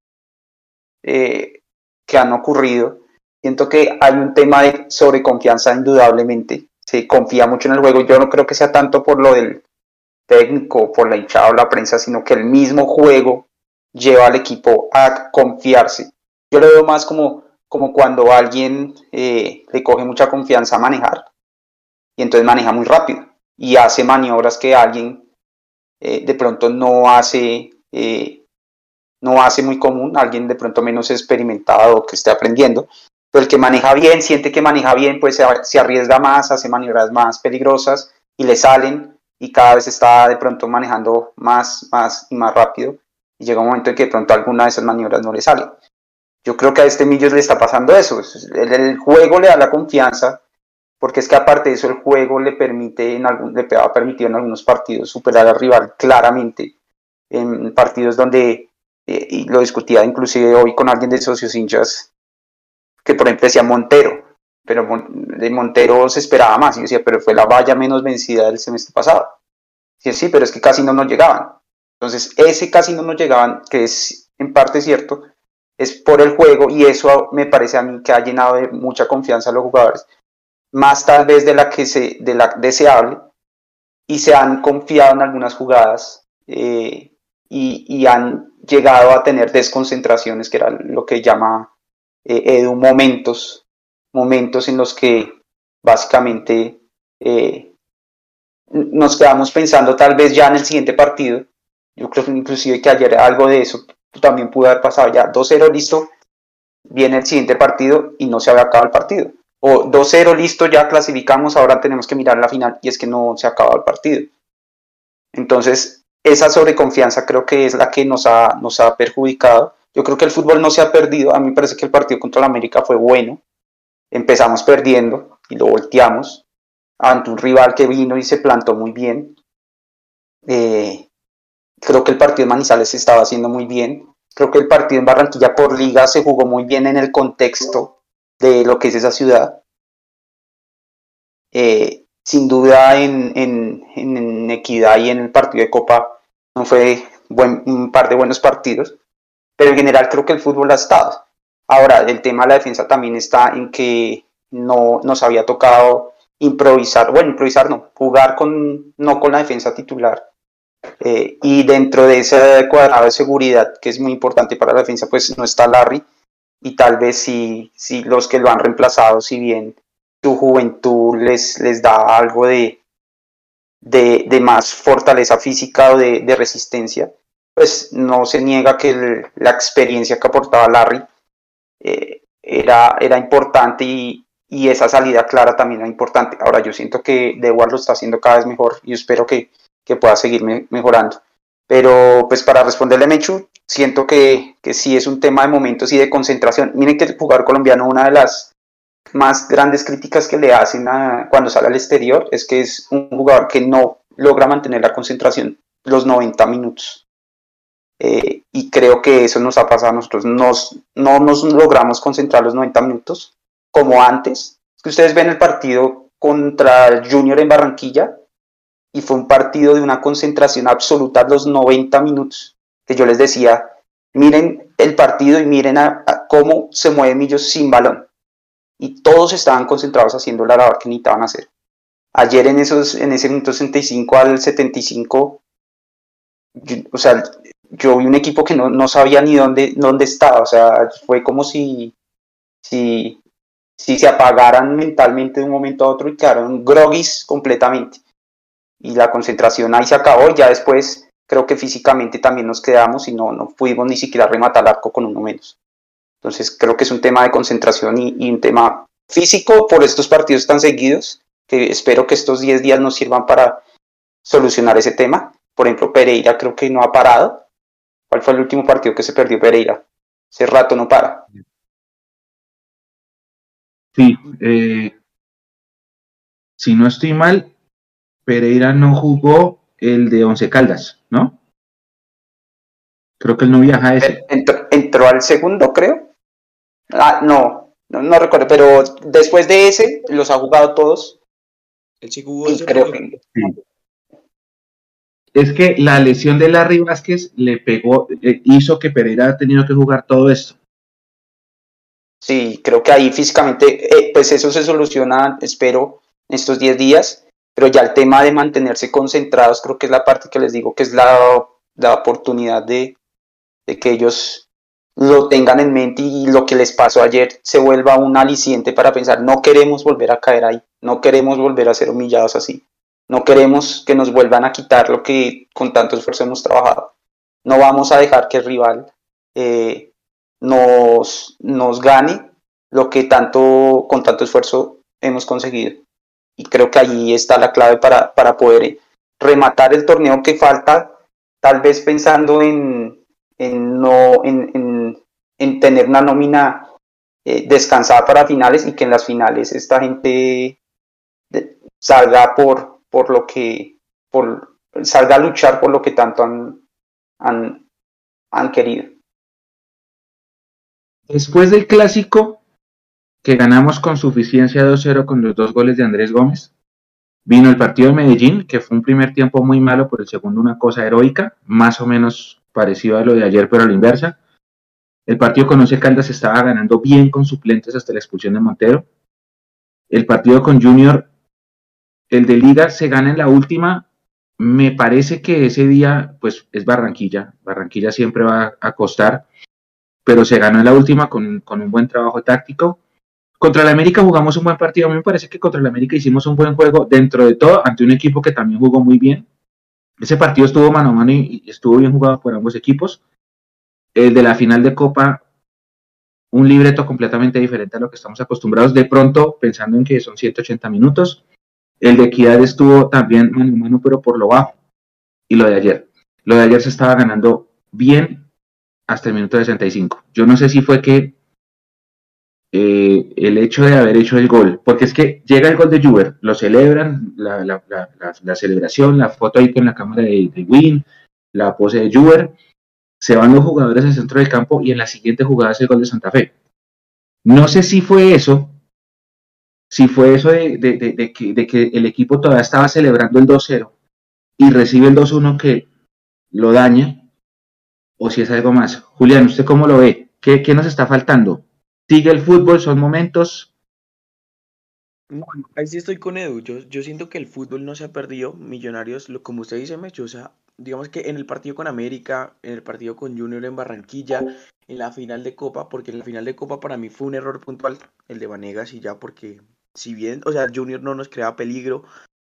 eh, que han ocurrido. Siento que hay un tema de sobreconfianza indudablemente. Se confía mucho en el juego. Yo no creo que sea tanto por lo del técnico, por la hinchada o la prensa, sino que el mismo juego lleva al equipo a confiarse. Yo lo veo más como, como cuando alguien eh, le coge mucha confianza a manejar y entonces maneja muy rápido y hace maniobras que alguien eh, de pronto no hace, eh, no hace muy común, alguien de pronto menos experimentado que esté aprendiendo. Pero el que maneja bien, siente que maneja bien, pues se, arriesga más, hace maniobras más peligrosas y le salen y cada vez está de pronto manejando más, más y más rápido y llega un momento en que de pronto alguna de esas maniobras no le sale. Yo creo que a este Millos le está pasando eso. el, juego le da la confianza porque es que aparte de eso el juego le permite en algún, le ha permitido en algunos partidos superar al rival claramente en partidos donde y lo discutía inclusive hoy con alguien de socios hinchas que por ejemplo decía Montero pero de Montero se esperaba más y decía pero fue la valla menos vencida del semestre pasado. Sí, sí pero es que casi no nos llegaban. Entonces ese casi no nos llegaban que es en parte cierto es por el juego y eso me parece a mí que ha llenado de mucha confianza a los jugadores más tal vez de la que se, de la deseable, y se han confiado en algunas jugadas eh, y, han llegado a tener desconcentraciones, que era lo que llama eh, Edu momentos, momentos en los que básicamente eh, nos quedamos pensando tal vez ya en el siguiente partido. Yo creo inclusive que ayer algo de eso también pudo haber pasado ya 2-0 listo, viene el siguiente partido y no se había acabado el partido o 2-0, listo, ya clasificamos, ahora tenemos que mirar la final y es que no se ha acabado el partido. Entonces, esa sobreconfianza creo que es la que nos ha, nos ha perjudicado. Yo creo que el fútbol no se ha perdido, a mí me parece que el partido contra la América fue bueno. Empezamos perdiendo y lo volteamos ante un rival que vino y se plantó muy bien. Eh, creo que el partido en Manizales se estaba haciendo muy bien. Creo que el partido en Barranquilla por liga se jugó muy bien en el contexto de lo que es esa ciudad. Eh, sin duda en, en, Equidad y en el partido de Copa no fue un par de buenos partidos, pero en general creo que el fútbol ha estado. Ahora, el tema de la defensa también está en que no nos había tocado improvisar, bueno, improvisar no, jugar con, no con la defensa titular. Eh, y dentro de ese cuadrado de seguridad, que es muy importante para la defensa, pues no está Larry, y tal vez si, si los que lo han reemplazado, si bien su juventud les, les da algo de, de, más fortaleza física o de, resistencia, pues no se niega que la experiencia que aportaba Larry eh, era, era importante y, esa salida clara también era importante. Ahora yo siento que De lo está haciendo cada vez mejor y espero que, que pueda seguir mejorando. Pero pues para responderle a Mechu, siento que, que sí es un tema de momentos y de concentración. Miren que el jugador colombiano, una de las más grandes críticas que le hacen cuando sale al exterior es que es un jugador que no logra mantener la concentración los 90 minutos. Eh, y creo que eso nos ha pasado a nosotros. Nos, no nos logramos concentrar los 90 minutos como antes. que ustedes ven el partido contra el Junior en Barranquilla y fue un partido de una concentración absoluta los 90 minutos, que yo les decía, miren el partido y miren a, cómo se mueve Millos sin balón. Y todos estaban concentrados haciendo la labor que necesitaban hacer. ayer en, esos, en ese minuto 65 al 75, o sea, yo vi un equipo que no, no sabía ni dónde, dónde estaba, o sea, fue como si, si, si se apagaran mentalmente de un momento a otro y quedaron groguis completamente. Y la concentración ahí se acabó y ya después creo que físicamente también nos quedamos y no, no pudimos ni siquiera rematar el arco con uno menos. Entonces creo que es un tema de concentración y, y un tema físico por estos partidos tan seguidos, que espero que estos 10 días nos sirvan para solucionar ese tema. Por ejemplo, Pereira creo que no ha parado. ¿Cuál fue el último partido que se perdió Pereira? Hace rato no para. Sí, eh, si no estoy mal, Pereira no jugó el de Once Caldas, ¿no? Creo que él no viaja a ese. Entró, entró al segundo, creo. Ah, no, no, no recuerdo, pero después de ese los ha jugado todos. El sí jugó Y ese creo que Es que la lesión de Larry Vázquez le pegó, eh, hizo que Pereira ha tenido que jugar todo esto. Sí, creo que ahí físicamente, eh, pues eso se soluciona, espero, en estos 10 días, pero ya el tema de mantenerse concentrados, creo que es la parte que les digo que es la, la oportunidad de, de que ellos lo tengan en mente y lo que les pasó ayer se vuelva un aliciente para pensar, no queremos volver a caer ahí, no queremos volver a ser humillados así, no queremos que nos vuelvan a quitar lo que con tanto esfuerzo hemos trabajado, no vamos a dejar que el rival... eh, nos, nos gane lo que tanto, con tanto esfuerzo hemos conseguido. Y creo que allí está la clave para, para poder rematar el torneo que falta, tal vez pensando en, en, no, en, en, en tener una nómina eh, descansada para finales y que en las finales esta gente salga por, por lo que, salga a luchar por lo que tanto han, han, han querido. Después del clásico, que ganamos con suficiencia 2-0 con los dos goles de Andrés Gómez, vino el partido de Medellín, que fue un primer tiempo muy malo, por el segundo una cosa heroica, más o menos parecido a lo de ayer, pero a la inversa. El partido con Once Caldas estaba ganando bien con suplentes hasta la expulsión de Montero. El partido con Junior, el de Liga, se gana en la última. Me parece que ese día, pues es Barranquilla. Barranquilla siempre va a costar pero se ganó en la última con, con un buen trabajo táctico. Contra el América jugamos un buen partido. A mí me parece que contra el América hicimos un buen juego dentro de todo ante un equipo que también jugó muy bien. Ese partido estuvo mano a mano y, estuvo bien jugado por ambos equipos. El de la final de Copa, un libreto completamente diferente a lo que estamos acostumbrados. De pronto, pensando en que son 180 minutos. El de Equidad estuvo también mano a mano, pero por lo bajo. Y lo de ayer. Lo de ayer se estaba ganando bien hasta el minuto 65. Yo no sé si fue que eh, el hecho de haber hecho el gol, porque es que llega el gol de Juber, lo celebran, la, celebración, la foto ahí con la cámara de, de Win, la pose de Juber, se van los jugadores al centro del campo y en la siguiente jugada hace el gol de Santa Fe. No sé si fue eso, si fue eso de que el equipo todavía estaba celebrando el 2-0 y recibe el 2-1 que lo daña, o si es algo más. Julián, ¿usted cómo lo ve? ¿Qué, qué nos está faltando? ¿Sigue el fútbol? ¿Son momentos? No, ahí sí estoy con Edu. Yo, yo siento que el fútbol no se ha perdido. Millonarios, lo, como usted dice, Mecho, o sea, digamos que en el partido con América, en el partido con Junior en Barranquilla, en la final de Copa, porque en la final de Copa para mí fue un error puntual, el de Vanegas y ya, porque si bien, o sea, Junior no nos creaba peligro,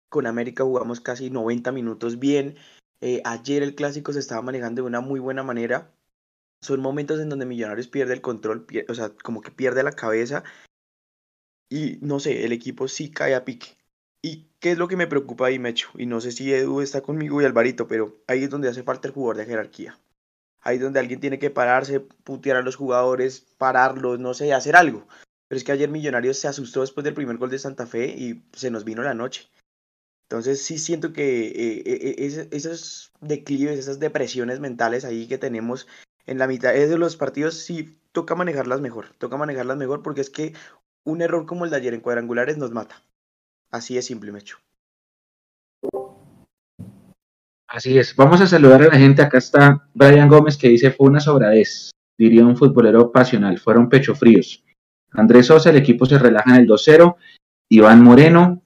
con América jugamos casi 90 minutos bien. Eh, ayer el clásico se estaba manejando de una muy buena manera. Son momentos en donde Millonarios pierde el control, o sea, como que pierde la cabeza y no sé, el equipo sí cae a pique. ¿Y qué es lo que me preocupa ahí, Mecho? Y no sé si Edu está conmigo y Alvarito, pero ahí es donde hace falta el jugador de jerarquía. Ahí es donde alguien tiene que pararse, putear a los jugadores, pararlos, no sé, hacer algo. Pero es que ayer Millonarios se asustó después del primer gol de Santa Fe y se nos vino la noche. Entonces sí siento que eh, eh, ese- esos declives, esas depresiones mentales ahí que tenemos en la mitad de los partidos, sí toca manejarlas mejor. Toca manejarlas mejor porque es que un error como el de ayer en cuadrangulares nos mata. Así es simple, Mecho. Así es. Vamos a saludar a la gente. Acá está Brian Gómez que dice fue una sobradez. Diría un futbolero pasional. Fueron pecho fríos. Andrés Sosa, el equipo se relaja en el 2-0. Iván Moreno.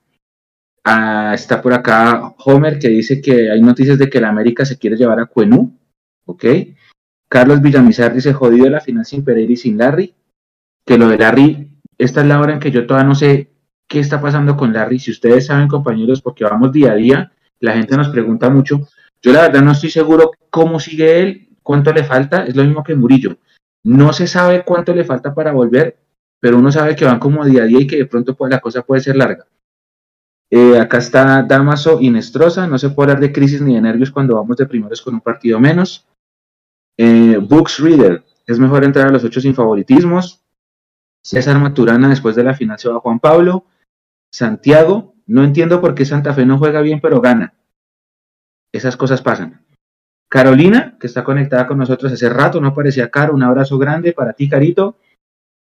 Ah, está por acá Homer que dice que hay noticias de que la América se quiere llevar a Cuenú. Ok. Carlos Villamizar dice jodido la final sin Pereira y sin Larry. Que lo de Larry, esta es la hora en que yo todavía no sé qué está pasando con Larry. Si ustedes saben, compañeros, porque vamos día a día, la gente nos pregunta mucho. Yo la verdad no estoy seguro cómo sigue él, cuánto le falta. Es lo mismo que Murillo. No se sabe cuánto le falta para volver, pero uno sabe que van como día a día y que de pronto pues, la cosa puede ser larga. Eh, acá está Damaso Inestrosa, no se puede hablar de crisis ni de nervios cuando vamos de primeros con un partido menos. Eh, Books Reader, es mejor entrar a los ocho sin favoritismos. César Maturana, después de la final se va Juan Pablo. Santiago, no entiendo por qué Santa Fe no juega bien, pero gana. Esas cosas pasan. Carolina, que está conectada con nosotros hace rato, no aparecía Caro, un abrazo grande para ti, Carito.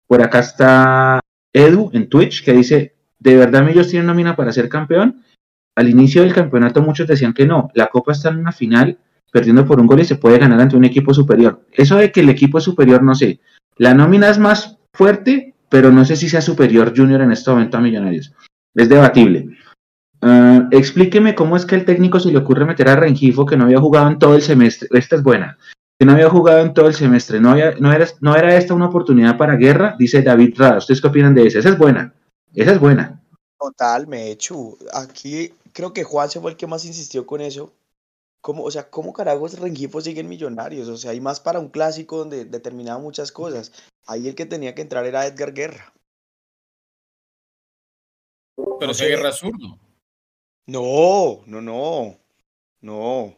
Por acá está Edu en Twitch, que dice, ¿de verdad ellos tienen nómina para ser campeón? Al inicio del campeonato muchos decían que no, la Copa está en una final perdiendo por un gol y se puede ganar ante un equipo superior. Eso de que el equipo es superior, no sé. La nómina es más fuerte, pero no sé si sea superior Junior en este momento a Millonarios. Es debatible. Ah, explíqueme cómo es que el técnico se le ocurre meter a Rengifo que no había jugado en todo el semestre. Esta es buena. Que no había jugado en todo el semestre. No, había, no, era, no era esta una oportunidad para guerra, dice David Rada. ¿Ustedes qué opinan de esa? Esa es buena. Esa es buena. Total, Mechu. Aquí creo que Juan se fue el que más insistió con eso. ¿Cómo, o sea, ¿cómo carajos Rengifo siguen millonarios? O sea, hay más para un clásico donde determinaba muchas cosas. Ahí el que tenía que entrar era Edgar Guerra. Pero ese Guerra es zurdo. No, no, no. No.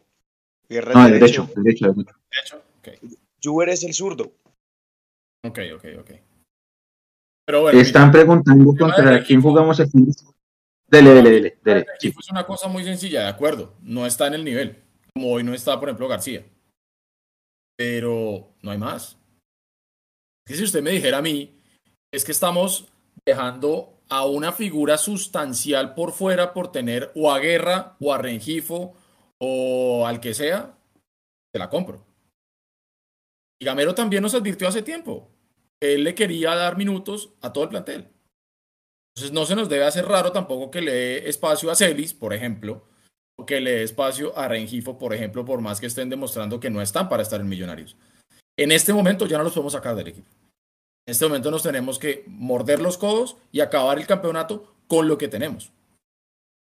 Guerra No, es derecho, derecho. derecho, derecho. Juber es el zurdo. Ok, ok, ok. Pero bueno, Están preguntando contra quién jugamos el fin de Dele, dele, dele, dele. sí. es una cosa muy sencilla, de acuerdo. No está en el nivel. Como hoy no está, por ejemplo, García. Pero no hay más. Que si usted me dijera a mí, es que estamos dejando a una figura sustancial por fuera por tener o a Guerra o a Rengifo o al que sea, te la compro. Y Gamero también nos advirtió hace tiempo. Él le quería dar minutos a todo el plantel. Entonces no se nos debe hacer raro tampoco que le dé espacio a Celis, por ejemplo, que le dé espacio a Rengifo, por ejemplo, por más que estén demostrando que no están para estar en Millonarios. En este momento ya no los podemos sacar del equipo. En este momento nos tenemos que morder los codos y acabar el campeonato con lo que tenemos.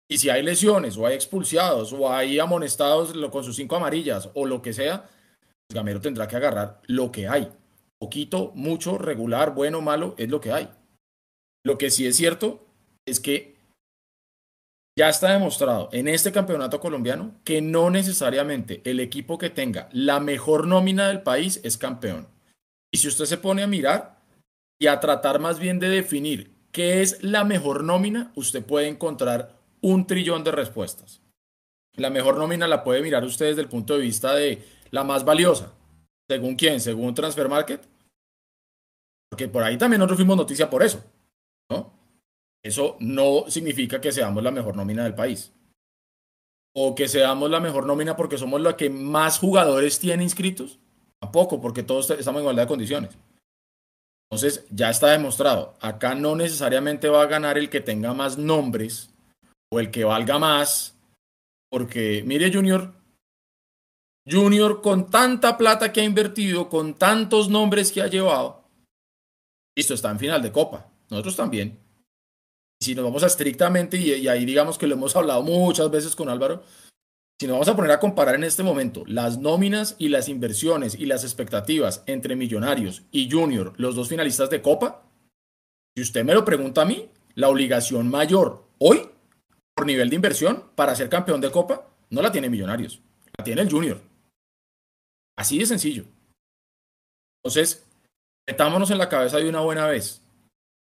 Y si hay lesiones, o hay expulsados, o hay amonestados con sus cinco amarillas, o lo que sea, pues Gamero tendrá que agarrar lo que hay. Poquito, mucho, regular, bueno, malo, es lo que hay. Lo que sí es cierto es que ya está demostrado en este campeonato colombiano que no necesariamente el equipo que tenga la mejor nómina del país es campeón. Y si usted se pone a mirar y a tratar más bien de definir qué es la mejor nómina, usted puede encontrar un trillón de respuestas. La mejor nómina la puede mirar usted desde el punto de vista de la más valiosa. ¿Según quién? ¿Según Transfer Market? Porque por ahí también nosotros fuimos noticia por eso. ¿no? Eso no significa que seamos la mejor nómina del país. O que seamos la mejor nómina porque somos la que más jugadores tiene inscritos. Tampoco, porque todos estamos en igualdad de condiciones. Entonces, ya está demostrado. Acá no necesariamente va a ganar el que tenga más nombres o el que valga más. Porque, mire, Junior, Junior con tanta plata que ha invertido, con tantos nombres que ha llevado, listo, está en final de Copa. Nosotros también. Si nos vamos a estrictamente, y, y ahí digamos que lo hemos hablado muchas veces con Álvaro, si nos vamos a poner a comparar en este momento las nóminas y las inversiones y las expectativas entre Millonarios y Junior, los dos finalistas de Copa, si usted me lo pregunta a mí, la obligación mayor hoy, por nivel de inversión, para ser campeón de Copa, no la tiene Millonarios, la tiene el Junior. Así de sencillo. Entonces, metámonos en la cabeza de una buena vez.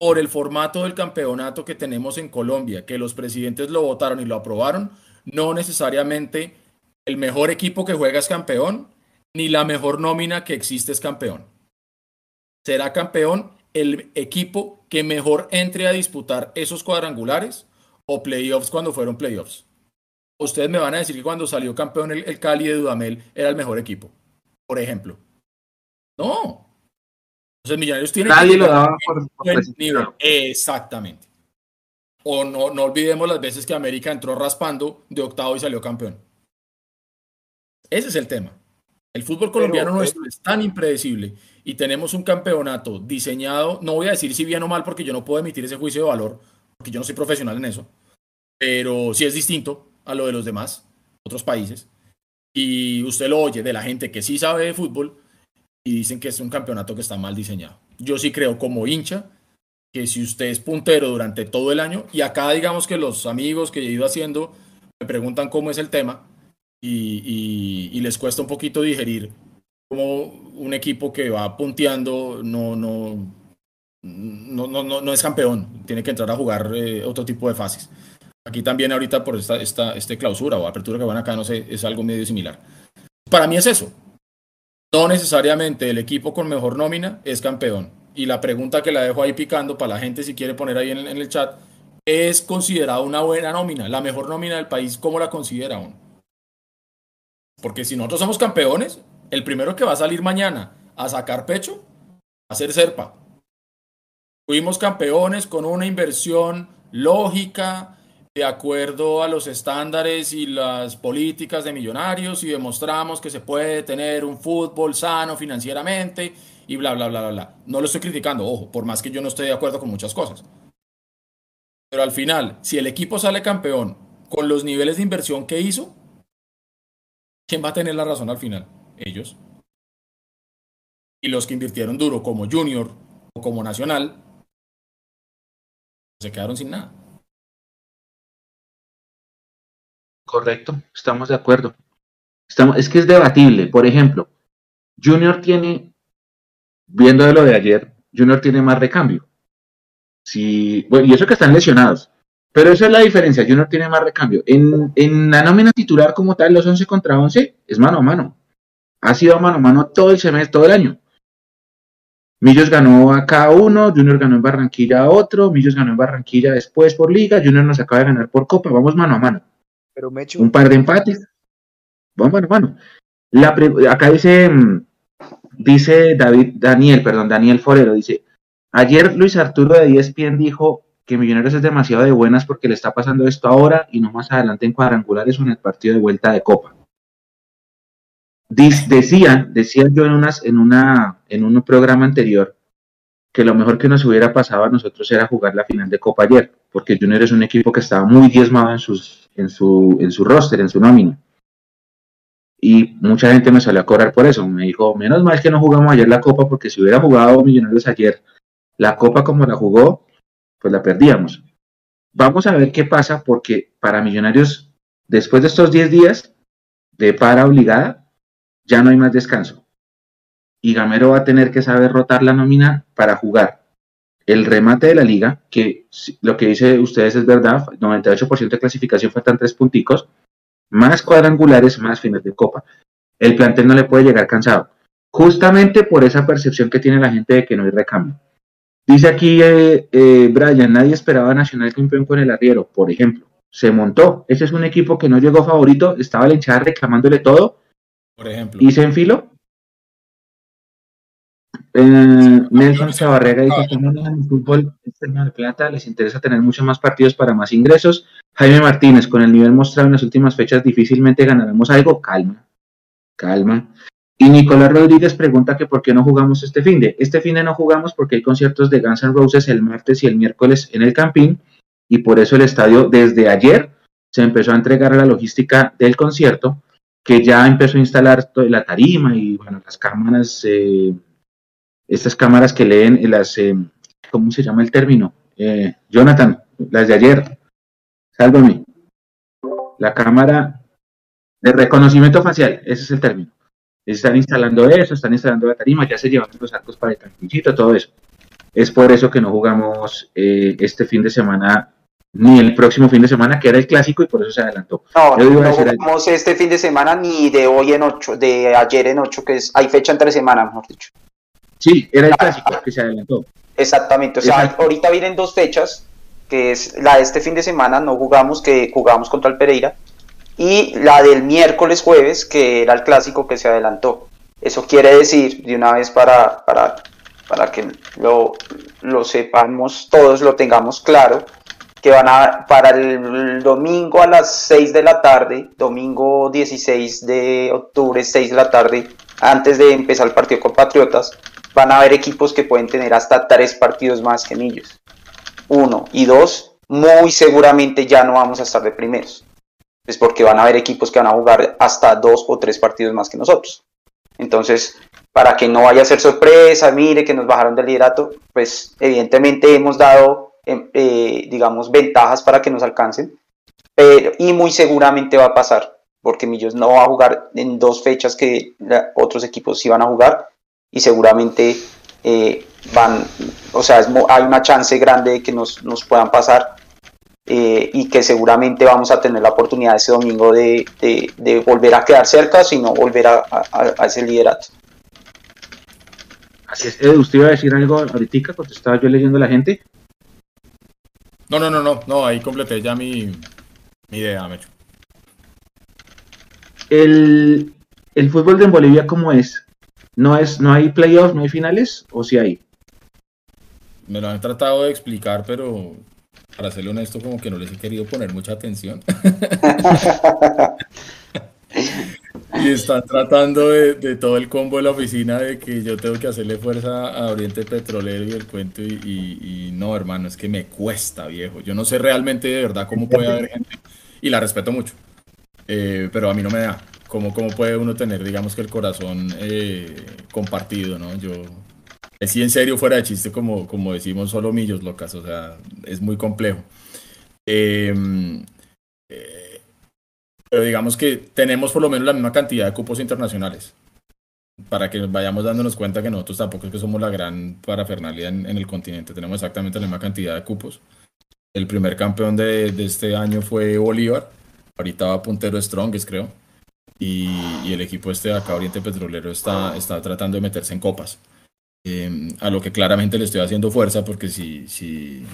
Por el formato del campeonato que tenemos en Colombia, que los presidentes lo votaron y lo aprobaron, no necesariamente el mejor equipo que juega es campeón, ni la mejor nómina que existe es campeón. Será campeón el equipo que mejor entre a disputar esos cuadrangulares o playoffs cuando fueron playoffs. Ustedes me van a decir que cuando salió campeón el, el Cali de Dudamel era el mejor equipo, por ejemplo. No. Entonces Millonarios tiene Nadie que lo daba por, por nivel. Exactamente. O no, no olvidemos las veces que América entró raspando de octavo y salió campeón. Ese es el tema. El fútbol colombiano nuestro es tan impredecible y tenemos un campeonato diseñado, no voy a decir si bien o mal porque yo no puedo emitir ese juicio de valor, porque yo no soy profesional en eso, pero sí es distinto a lo de los demás, otros países. Y usted lo oye de la gente que sí sabe de fútbol y dicen que es un campeonato que está mal diseñado. Yo sí creo como hincha que si usted es puntero durante todo el año, y acá digamos que los amigos que he ido haciendo me preguntan cómo es el tema, y, les cuesta un poquito digerir como un equipo que va punteando no, no, no, no, no es campeón, tiene que entrar a jugar eh, otro tipo de fases. Aquí también ahorita por esta, esta este clausura o apertura que van acá, no sé, es algo medio similar. Para mí es eso. No necesariamente el equipo con mejor nómina es campeón. Y la pregunta que la dejo ahí picando para la gente si quiere poner ahí en, el chat, ¿es considerada una buena nómina? La mejor nómina del país, ¿cómo la considera uno? Porque si nosotros somos campeones, el primero que va a salir mañana a sacar pecho a ser Serpa. Fuimos campeones con una inversión lógica, de acuerdo a los estándares y las políticas de millonarios y demostramos que se puede tener un fútbol sano financieramente y bla, bla, bla, bla, bla. No lo estoy criticando, ojo, por más que yo no esté de acuerdo con muchas cosas. Pero al final, si el equipo sale campeón con los niveles de inversión que hizo, ¿quién va a tener la razón al final? Ellos. Y los que invirtieron duro como Junior o como Nacional, se quedaron sin nada. Correcto, estamos de acuerdo. Estamos, es que es debatible. Por ejemplo, Junior tiene, viendo de lo de ayer, Junior tiene más recambio. Si, bueno, y eso que están lesionados. Pero esa es la diferencia, Junior tiene más recambio. En, en la nómina titular como tal, los 11 contra 11, es mano a mano. Ha sido mano a mano todo el semestre, todo el año. Millos ganó a cada uno, Junior ganó en Barranquilla a otro, Millos ganó en Barranquilla después por liga, Junior nos acaba de ganar por copa, vamos mano a mano. Pero Un par de empates. Mano a mano. La acá dice, mm, dice David, Daniel, perdón, Daniel Forero, dice, ayer Luis Arturo de ESPN dijo que Millonarios es demasiado de buenas porque le está pasando esto ahora y no más adelante en cuadrangulares o en el partido de vuelta de Copa. decía yo en, unas, en, una, en un programa anterior que lo mejor que nos hubiera pasado a nosotros era jugar la final de Copa ayer, porque Junior es un equipo que estaba muy diezmado en, sus, en, su, en su roster, en su nómina. Y mucha gente me salió a cobrar por eso. Me dijo, menos mal que no jugamos ayer la Copa, porque si hubiera jugado Millonarios ayer la Copa como la jugó, pues la perdíamos. Vamos a ver qué pasa porque para Millonarios, después de estos 10 días de para obligada, ya no hay más descanso. Y Gamero va a tener que saber rotar la nómina para jugar el remate de la liga, que lo que dice ustedes es verdad, 98% de clasificación faltan tres punticos, más cuadrangulares, más fines de copa. El plantel no le puede llegar cansado, justamente por esa percepción que tiene la gente de que no hay recambio. Dice aquí eh, eh, Brian, nadie esperaba Nacional campeón con el arriero, por ejemplo. Se montó. Ese es un equipo que no llegó favorito, estaba la hinchada reclamándole todo. Por ejemplo. Y se enfiló. Eh, Nelson Chavarrega dice que en el fútbol de plata les interesa tener muchos más partidos para más ingresos. Jaime Martínez, con el nivel mostrado en las últimas fechas, difícilmente ganaremos algo. Calma, calma. Y Nicolás Rodríguez pregunta que por qué no jugamos este fin de. Este fin de no jugamos porque hay conciertos de Guns N' Roses el martes y el miércoles en el Campín y por eso el estadio desde ayer se empezó a entregar la logística del concierto que ya empezó a instalar la tarima y bueno, las cámaras, eh, estas cámaras que leen las, eh, ¿cómo se llama el término? Eh, Jonathan, las de ayer, sálvame. La cámara de reconocimiento facial, ese es el término están instalando eso, están instalando la tarima, ya se llevan los arcos para el tranquilito, todo eso. Es por eso que no jugamos eh, este fin de semana ni el próximo fin de semana, que era el clásico, y por eso se adelantó. No, no jugamos este fin de semana ni de hoy en ocho, de ayer en ocho, que es, hay fecha entre semanas, mejor dicho. Sí, era el clásico que se adelantó. Exactamente, o sea, ahorita vienen dos fechas, que es la de este fin de semana, no jugamos, que jugamos contra el Pereira, y la del miércoles jueves, que era el clásico que se adelantó. Eso quiere decir, de una vez para, para, para que lo, lo sepamos todos, lo tengamos claro, que van a para el domingo a las 6 de la tarde, domingo 16 de octubre, 6 de la tarde, antes de empezar el partido con Patriotas, van a haber equipos que pueden tener hasta tres partidos más que Millos. Uno y dos, muy seguramente ya no vamos a estar de primeros. Es porque van a haber equipos que van a jugar hasta dos o tres partidos más que nosotros. Entonces, para que no vaya a ser sorpresa, mire que nos bajaron del liderato, pues evidentemente hemos dado, em, eh, digamos, ventajas para que nos alcancen, pero, y muy seguramente va a pasar, porque Millos no va a jugar en dos fechas que otros equipos sí van a jugar, y seguramente eh, van, o sea, hay una chance grande de que nos, nos puedan pasar eh, y que seguramente vamos a tener la oportunidad ese domingo de, de, volver a quedar cerca, sino volver a, a, ese liderato. Así es, Edu, ¿usted iba a decir algo ahorita cuando estaba yo leyendo a la gente? No, no, no, no, no, ahí completé ya mi, mi idea, Mecho. El, el fútbol de Bolivia, ¿cómo es? ¿No, es, ¿No hay playoffs, no hay finales? ¿O sí hay? Me lo han tratado de explicar, pero para serle honesto, como que no les he querido poner mucha atención. y están tratando de, todo el combo de la oficina de que yo tengo que hacerle fuerza a Oriente Petrolero y el cuento. Y, no, hermano, es que me cuesta, viejo. Yo no sé realmente de verdad cómo puede haber gente. Y la respeto mucho. Eh, pero a mí no me da. ¿Cómo, ¿Cómo puede uno tener, digamos que el corazón eh, compartido, no? Yo, sí en serio, fuera de chiste, como, como decimos, solo millos locas, o sea, es muy complejo. Em, eh, pero digamos que tenemos por lo menos la misma cantidad de cupos internacionales, para que vayamos dándonos cuenta que nosotros tampoco es que somos la gran parafernalia en, en el continente, tenemos exactamente la misma cantidad de cupos. El primer campeón de, de este año fue Bolívar, ahorita va puntero Strongest, creo y, el equipo este de acá, Oriente Petrolero, está, está tratando de meterse en copas. Em, a lo que claramente le estoy haciendo fuerza, porque si, si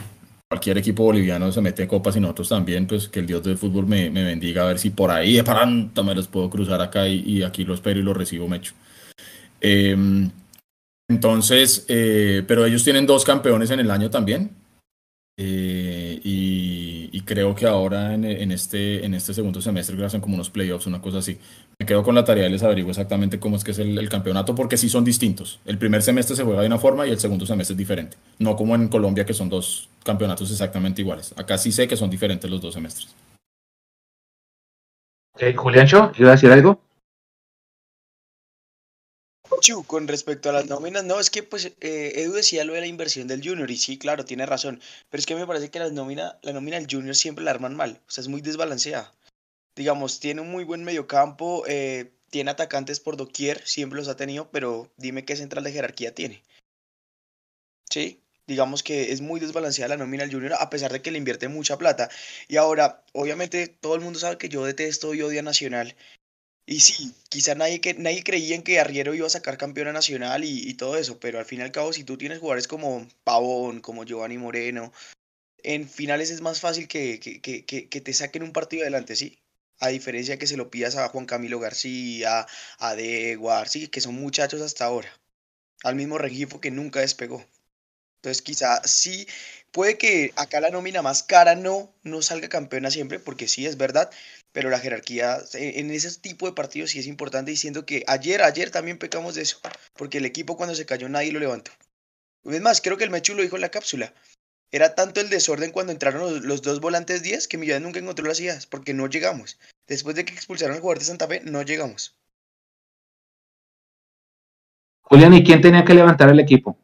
cualquier equipo boliviano se mete en copas y nosotros también, pues que el Dios del fútbol me, bendiga a ver si por ahí de pronto me los puedo cruzar acá y, aquí lo espero y lo recibo mecho. Em, entonces, eh, pero ellos tienen dos campeones en el año también. Eh, y, creo que ahora en, este, en este segundo semestre que hacen como unos playoffs, una cosa así. Me quedo con la tarea y les averiguo exactamente cómo es que es el, campeonato, porque sí son distintos. El primer semestre se juega de una forma y el segundo semestre es diferente. No como en Colombia, que son dos campeonatos exactamente iguales. Acá sí sé que son diferentes los dos semestres. Okay, Juliancho, ¿iba a decir algo? Con respecto a las nóminas, no, es que pues eh, Edu decía lo de la inversión del Junior y sí, claro, tiene razón, pero es que me parece que la nómina, la nómina del Junior siempre la arman mal, o sea, es muy desbalanceada. Digamos, tiene un muy buen mediocampo, eh, tiene atacantes por doquier, siempre los ha tenido, pero dime qué central de jerarquía tiene. Sí, digamos que es muy desbalanceada la nómina del Junior a pesar de que le invierte mucha plata. Y ahora, obviamente, todo el mundo sabe que yo detesto y odio a Nacional y sí, quizá nadie, que, nadie creía en que Arriero iba a sacar campeona nacional y, todo eso, pero al fin y al cabo, si tú tienes jugadores como Pavón, como Giovanni Moreno, en finales es más fácil que, que, que, que te saquen un partido adelante, ¿sí? A diferencia de que se lo pidas a Juan Camilo García, a Deguar, sí, que son muchachos hasta ahora. Al mismo Regifo que nunca despegó. Entonces quizá sí, puede que acá la nómina más cara no, no salga campeona siempre, porque sí es verdad, pero la jerarquía en ese tipo de partidos sí es importante diciendo que ayer, ayer también pecamos de eso, porque el equipo cuando se cayó nadie lo levantó. Es más, creo que el Mechu lo dijo en la cápsula. Era tanto el desorden cuando entraron los, dos volantes 10 que Millán nunca encontró las ideas, porque no llegamos. Después de que expulsaron al jugador de Santa Fe, no llegamos. Julián, ¿y quién tenía que levantar el equipo?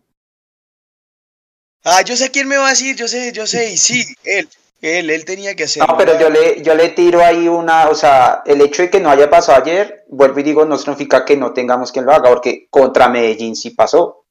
Ah, yo sé quién me va a decir, yo sé, yo sé, y sí, él. Él, él tenía que hacer. No, pero yo le, yo le tiro ahí una, o sea, el hecho de que no haya pasado ayer, vuelvo y digo, no significa que no tengamos quien lo haga, porque contra Medellín sí pasó.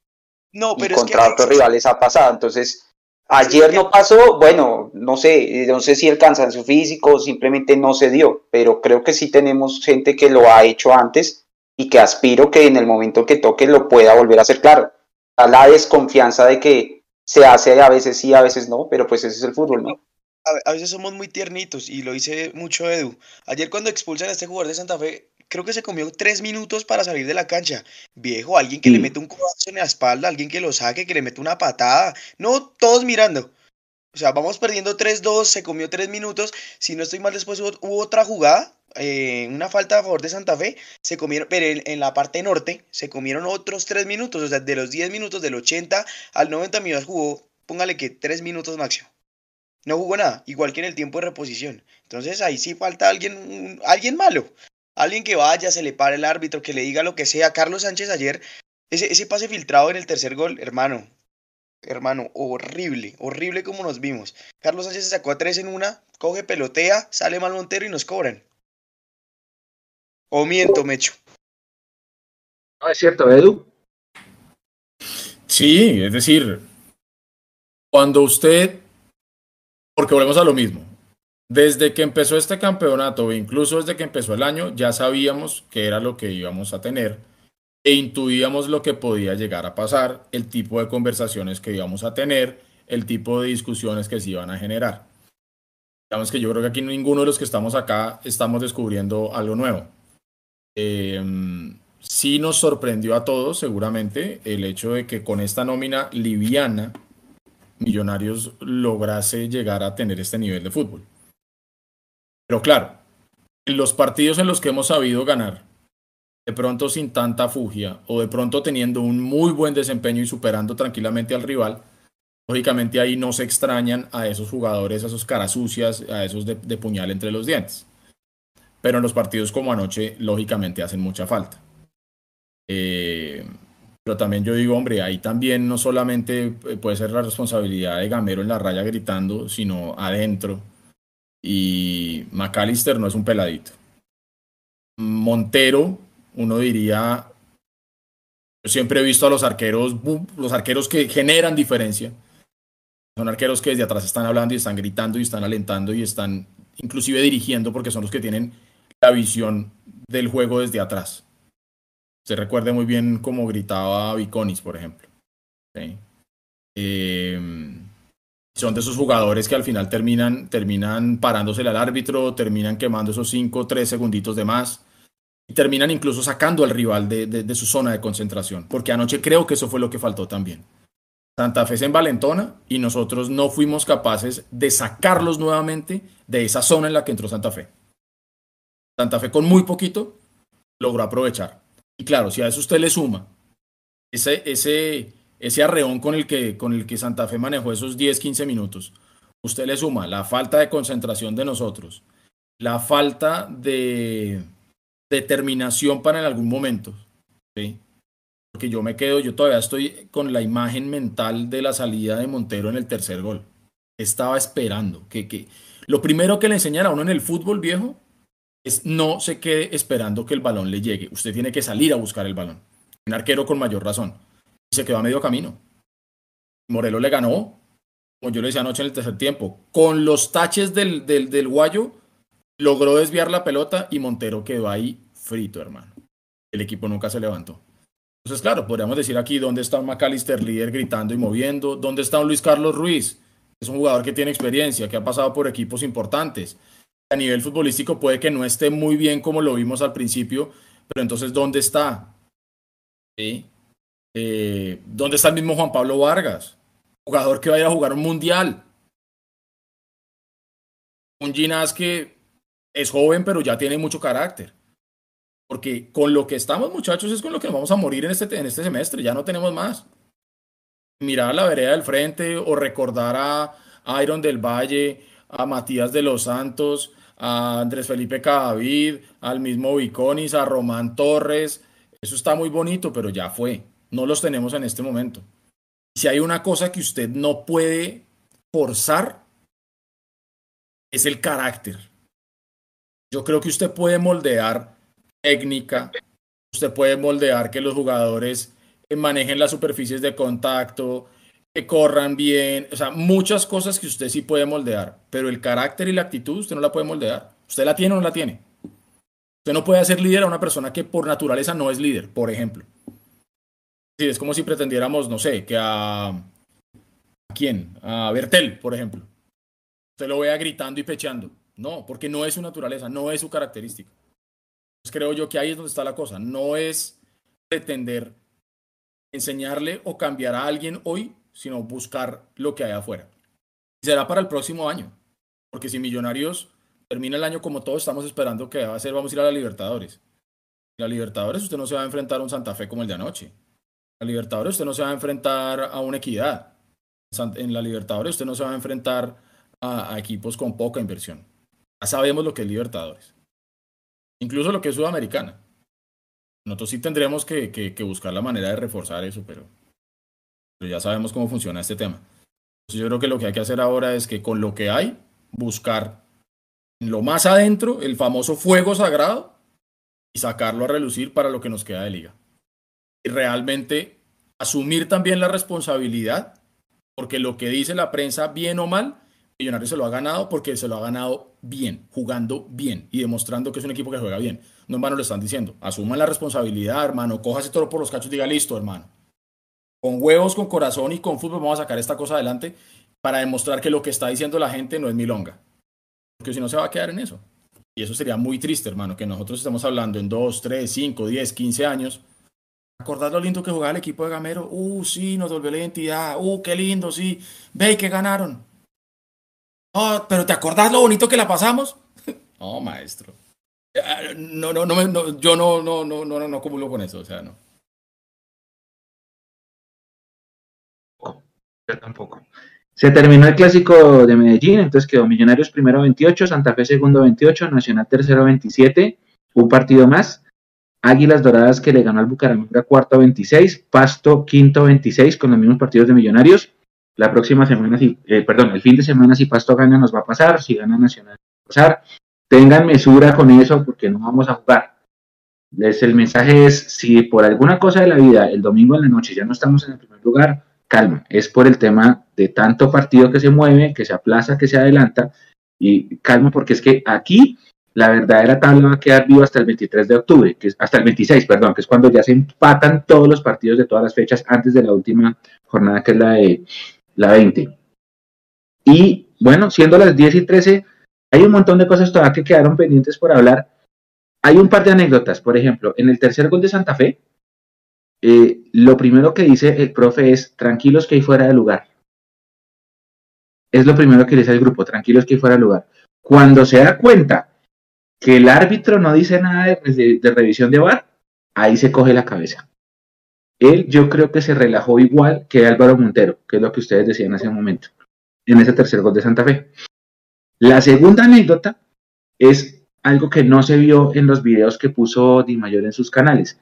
No, pero y contra otros rivales ha pasado. Entonces, ayer no pasó, bueno, no sé, no sé si el cansancio físico simplemente no se dio, pero creo que sí tenemos gente que lo ha hecho antes y que aspiro que en el momento que toque lo pueda volver a hacer claro. A la desconfianza de que se hace a veces sí, a veces no, pero pues ese es el fútbol, ¿no? A, veces somos muy tiernitos y lo dice mucho Edu. Ayer cuando expulsan a este jugador de Santa Fe, creo que se comió tres minutos para salir de la cancha. Viejo, alguien que le mete un codazo en la espalda, alguien que lo saque, que le mete una patada. No, todos mirando. O sea, vamos perdiendo 3-2, se comió 3 minutos. Si no estoy mal, después hubo, otra jugada, eh, una falta a favor de Santa Fe. Se comieron, pero en, la parte norte se comieron otros 3 minutos. O sea, de los 10 minutos, del 80 al 90 minutos jugó, póngale que 3 minutos máximo. No jugó nada, igual que en el tiempo de reposición. Entonces ahí sí falta alguien, alguien malo. Alguien que vaya, se le pare el árbitro, que le diga lo que sea. Carlos Sánchez ayer, ese, ese pase filtrado en el tercer gol, hermano, hermano, horrible, horrible como nos vimos. Carlos Sánchez se sacó a tres en una, coge, pelotea, sale mal Montero y nos cobran. O miento, Mecho. No, es cierto, Edu. Sí, es decir, cuando usted, porque volvemos a lo mismo, desde que empezó este campeonato, incluso desde que empezó el año, ya sabíamos que era lo que íbamos a tener e intuíamos lo que podía llegar a pasar, el tipo de conversaciones que íbamos a tener, el tipo de discusiones que se iban a generar. Digamos que yo creo que aquí ninguno de los que estamos acá estamos descubriendo algo nuevo. Em, sí nos sorprendió a todos, seguramente, el hecho de que con esta nómina liviana, Millonarios lograse llegar a tener este nivel de fútbol. Pero claro, en los partidos en los que hemos sabido ganar, de pronto sin tanta fugia o de pronto teniendo un muy buen desempeño y superando tranquilamente al rival, lógicamente ahí no se extrañan a esos jugadores, a esos caras sucias, a esos de, puñal entre los dientes. Pero en los partidos como anoche, lógicamente hacen mucha falta. Eh, pero también yo digo, hombre, ahí también no solamente puede ser la responsabilidad de Gamero en la raya gritando, sino adentro. Y McAllister no es un peladito. Montero uno diría, yo siempre he visto a los arqueros, los arqueros que generan diferencia. Son arqueros que desde atrás están hablando y están gritando y están alentando y están inclusive dirigiendo porque son los que tienen la visión del juego desde atrás. Se recuerde muy bien cómo gritaba Viconis, por ejemplo. Em, son de esos jugadores que al final terminan, terminan parándosele al árbitro, terminan quemando esos 5 o 3 segunditos de más y terminan incluso sacando al rival de, su zona de concentración, porque anoche creo que eso fue lo que faltó también. Santa Fe se envalentona y nosotros no fuimos capaces de sacarlos nuevamente de esa zona en la que entró Santa Fe. Santa Fe con muy poquito logró aprovechar. Y claro, si a eso usted le suma ese, ese, ese arreón con el, que, con el que Santa Fe manejó esos 10, 15 minutos, usted le suma la falta de concentración de nosotros, la falta de, determinación para en algún momento. ¿sí? Porque yo me quedo, yo todavía estoy con la imagen mental de la salida de Montero en el tercer gol. Estaba esperando que, que... lo primero que le enseñan a uno en el fútbol viejo es no se quede esperando que el balón le llegue. Usted tiene que salir a buscar el balón. Un arquero con mayor razón. Y se quedó a medio camino. Morelos le ganó, como yo le decía anoche en el tercer tiempo, con los taches del, del, del guayo logró desviar la pelota y Montero quedó ahí frito, hermano. El equipo nunca se levantó. Entonces, claro, podríamos decir aquí dónde está un McAllister líder gritando y moviendo, dónde está un Luis Carlos Ruiz, es un jugador que tiene experiencia, que ha pasado por equipos importantes. A nivel futbolístico puede que no esté muy bien como lo vimos al principio, pero entonces, ¿dónde está? Eh, ¿Dónde está el mismo Juan Pablo Vargas? Jugador que vaya a jugar un mundial. Un Ginás que es joven, pero ya tiene mucho carácter. Porque con lo que estamos, muchachos, es con lo que vamos a morir en este, en este semestre. Ya no tenemos más. Mirar a la vereda del frente o recordar a Iron del Valle, a Matías de los Santos, a Andrés Felipe Cadavid, al mismo Viconis, a Román Torres. Eso está muy bonito, pero ya fue. No los tenemos en este momento. Si hay una cosa que usted no puede forzar, es el carácter. Yo creo que usted puede moldear técnica, usted puede moldear que los jugadores manejen las superficies de contacto, que corran bien, o sea, muchas cosas que usted sí puede moldear, pero el carácter y la actitud usted no la puede moldear. ¿Usted la tiene o no la tiene? Usted no puede hacer líder a una persona que por naturaleza no es líder, por ejemplo. Sí, es como si pretendiéramos, no sé, que a... ¿A quién? A Bertel, por ejemplo. Usted lo vea gritando y pecheando. No, porque no es su naturaleza, no es su característica. Pues creo yo que ahí es donde está la cosa. No es pretender enseñarle o cambiar a alguien hoy, sino buscar lo que hay afuera. será para el próximo año. Porque si Millonarios termina el año como todos estamos esperando que va a ser, vamos a ir a la Libertadores. La Libertadores usted no se va a enfrentar a un Santa Fe como el de anoche. La Libertadores usted no se va a enfrentar a una equidad. En la Libertadores usted no se va a enfrentar a, equipos con poca inversión. Ya sabemos lo que es Libertadores. Incluso lo que es Sudamericana. Nosotros sí tendremos que, buscar la manera de reforzar eso, pero, pero ya sabemos cómo funciona este tema. yo creo que lo que hay que hacer ahora es que con lo que hay, buscar lo más adentro el famoso fuego sagrado y sacarlo a relucir para lo que nos queda de liga. Y realmente asumir también la responsabilidad, porque lo que dice la prensa, bien o mal, Millonarios se lo ha ganado porque se lo ha ganado bien, jugando bien y demostrando que es un equipo que juega bien. No en vano lo están diciendo. Asuman la responsabilidad, hermano. Cójase todo por los cachos y diga listo, hermano. Con huevos, con corazón y con fútbol vamos a sacar esta cosa adelante para demostrar que lo que está diciendo la gente no es milonga. Porque si no se va a quedar en eso. Y eso sería muy triste, hermano, que nosotros estemos hablando en 2, 3, 5, 10, 15 años. Acordar lo lindo que jugaba el equipo de Gamero. Uh, sí, nos volvió la identidad. Uh, qué lindo, sí. Ve que ganaron. Oh, pero ¿te acordás lo bonito que la pasamos? no, maestro. No, no, no, no yo no, no, no, no, no, no acumulo con eso, o sea, no. Tampoco. Se terminó el clásico de Medellín, entonces quedó Millonarios primero 28, Santa Fe segundo 28, Nacional tercero 27, un partido más. Águilas Doradas que le ganó al Bucaramanga cuarto 26, Pasto quinto 26 con los mismos partidos de Millonarios. La próxima semana, si, eh, perdón, el fin de semana si Pasto gana nos va a pasar, si gana Nacional nos va a pasar. Tengan mesura con eso porque no vamos a jugar. Les, el mensaje es, si por alguna cosa de la vida el domingo en la noche ya no estamos en el primer lugar, calma. Es por el tema de tanto partido que se mueve, que se aplaza, que se adelanta. Y calma porque es que aquí la verdadera tabla va a quedar viva hasta el 23 de octubre, que es hasta el 26, perdón, que es cuando ya se empatan todos los partidos de todas las fechas antes de la última jornada, que es la de la 20. Y bueno, siendo las 10 y 13, hay un montón de cosas todavía que quedaron pendientes por hablar. Hay un par de anécdotas, por ejemplo, en el tercer gol de Santa Fe, eh, lo primero que dice el profe es, tranquilos que hay fuera de lugar. Es lo primero que dice el grupo, tranquilos que hay fuera de lugar. Cuando se da cuenta que el árbitro no dice nada de, de revisión de VAR, ahí se coge la cabeza. Él yo creo que se relajó igual que Álvaro Montero, que es lo que ustedes decían hace un momento, en ese tercer gol de Santa Fe. La segunda anécdota es algo que no se vio en los videos que puso Di Mayor en sus canales.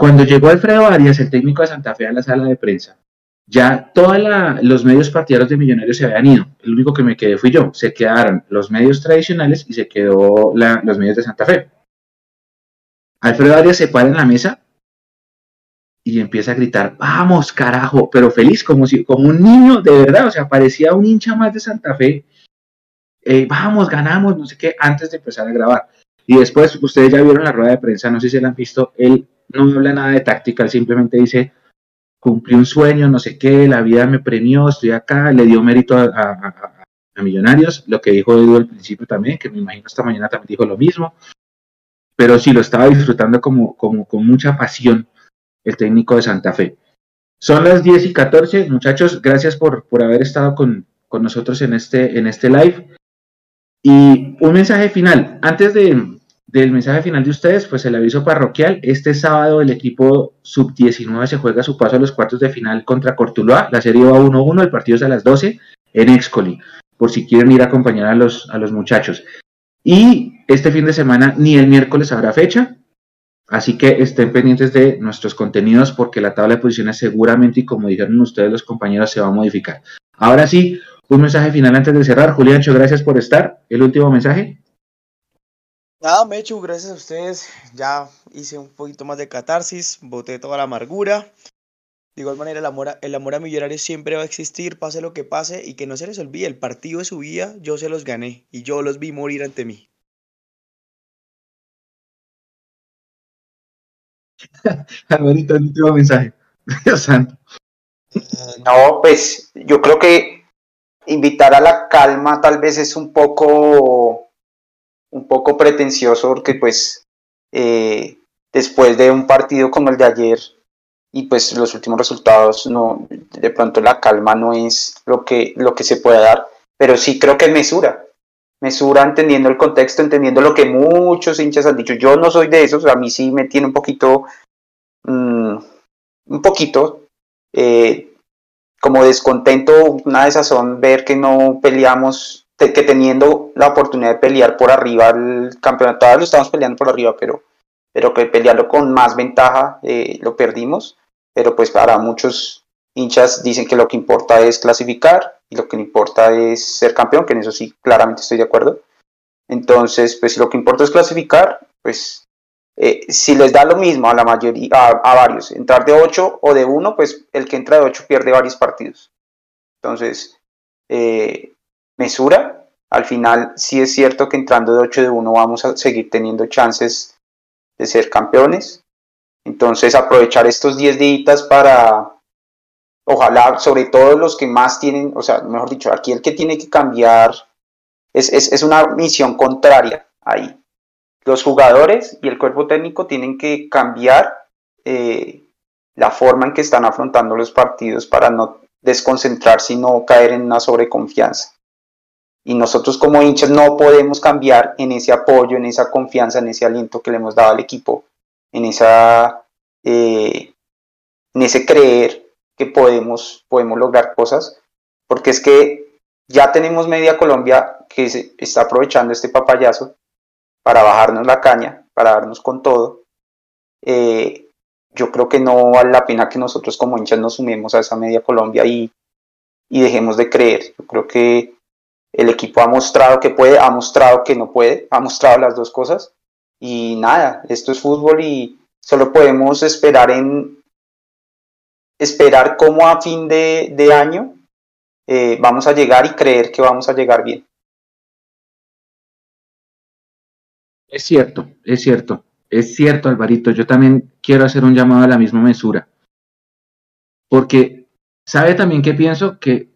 Cuando llegó Alfredo Arias, el técnico de Santa Fe, a la sala de prensa, ya todos los medios partidarios de Millonarios se habían ido. El único que me quedé fui yo. Se quedaron los medios tradicionales y se quedó los medios de Santa Fe. Alfredo Arias se para en la mesa y empieza a gritar, vamos, carajo, pero feliz, como si, como un niño, de verdad, o sea, parecía un hincha más de Santa Fe. Eh, vamos, ganamos, no sé qué, antes de empezar a grabar. Y después, ustedes ya vieron la rueda de prensa, no sé si la han visto, él no habla nada de táctica, simplemente dice, cumplí un sueño, no sé qué, la vida me premió, estoy acá, le dio mérito a, Millonarios, lo que dijo Edu al principio también, que me imagino esta mañana también dijo lo mismo, pero sí lo estaba disfrutando como, como con mucha pasión el técnico de Santa Fe. Son las 10 y 14, muchachos, gracias por, por haber estado con, nosotros en este, en este live. Y un mensaje final, antes de, del mensaje final de ustedes, pues el aviso parroquial, este sábado el equipo sub-19 se juega su paso a los cuartos de final contra Cortuloa, la serie va 1-1, el partido es a las 12 en Excoli, por si quieren ir a acompañar a los, a los muchachos. Y este fin de semana ni el miércoles habrá fecha, Así que estén pendientes de nuestros contenidos porque la tabla de posiciones seguramente, y como dijeron ustedes los compañeros, se va a modificar. Ahora sí, un mensaje final antes de cerrar. Juliancho, gracias por estar. El último mensaje. Nada, Mechu, gracias a ustedes. Ya hice un poquito más de catarsis, boté toda la amargura. De igual manera, el amor, a, el amor a Millonarios siempre va a existir, pase lo que pase, y que no se les olvide, el partido de su vida yo se los gané, y yo los vi morir ante mí. Alvarito, el último mensaje. Dios santo. No, pues yo creo que invitar a la calma tal vez es un poco un poco pretencioso porque pues eh, después de un partido como el de ayer y pues los últimos resultados no, de pronto la calma no es lo que, lo que se puede dar, pero sí creo que mesura, mesura entendiendo el contexto, entendiendo lo que muchos hinchas han dicho. Yo no soy de esos, a mí sí me tiene un poquito, mm, un poquito, eh, como descontento, una de esas son ver que no peleamos, que teniendo la oportunidad de pelear por arriba el campeonato, todavía lo estamos peleando por arriba, pero, pero que pelearlo con más ventaja eh, lo perdimos pero pues para muchos hinchas dicen que lo que importa es clasificar y lo que importa es ser campeón, que en eso sí claramente estoy de acuerdo. Entonces, pues si lo que importa es clasificar, pues eh, si les da lo mismo a la mayoría, a, varios, entrar de 8 o de 1, pues el que entra de 8 pierde varios partidos. Entonces, eh, mesura, al final sí es cierto que entrando de 8 de 1 vamos a seguir teniendo chances de ser campeones, entonces, aprovechar estos 10 días para, ojalá, sobre todo los que más tienen, o sea, mejor dicho, aquí el que tiene que cambiar es, es, una misión contraria ahí. Los jugadores y el cuerpo técnico tienen que cambiar eh, la forma en que están afrontando los partidos para no desconcentrarse y no caer en una sobreconfianza. Y nosotros como hinchas no podemos cambiar en ese apoyo, en esa confianza, en ese aliento que le hemos dado al equipo en, esa, eh, en ese creer que podemos, podemos lograr cosas, porque es que ya tenemos media Colombia que se está aprovechando este papayazo para bajarnos la caña, para darnos con todo. Eh, yo creo que no vale la pena que nosotros como hinchas nos sumemos a esa media Colombia y, y dejemos de creer. Yo creo que el equipo ha mostrado que puede, ha mostrado que no puede, ha mostrado las dos cosas y nada, esto es fútbol y solo podemos esperar en esperar cómo a fin de, año eh, vamos a llegar y creer que vamos a llegar bien. Es cierto, es cierto, es cierto, Alvarito. Yo también quiero hacer un llamado a la misma mesura. Porque, ¿sabe también que pienso? Que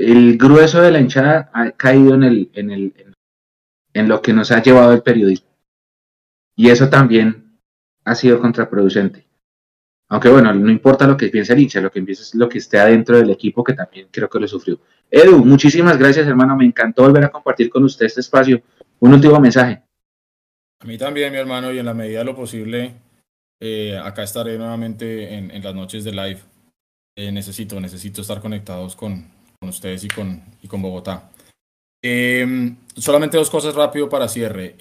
el grueso de la hinchada ha caído en, el, en, el, en lo que nos ha llevado el periodismo. Y eso también ha sido contraproducente. Aunque bueno, no importa lo que piense el hincha, lo que piensa es lo que esté adentro del equipo, que también creo que lo sufrió. Edu, muchísimas gracias, hermano. Me encantó volver a compartir con usted este espacio. Un último mensaje. A mí también, mi hermano, y en la medida de lo posible, eh, acá estaré nuevamente en, las noches de live. Eh, necesito, necesito estar conectados con, ustedes y con, y con Bogotá. Eh, solamente dos cosas rápido para cierre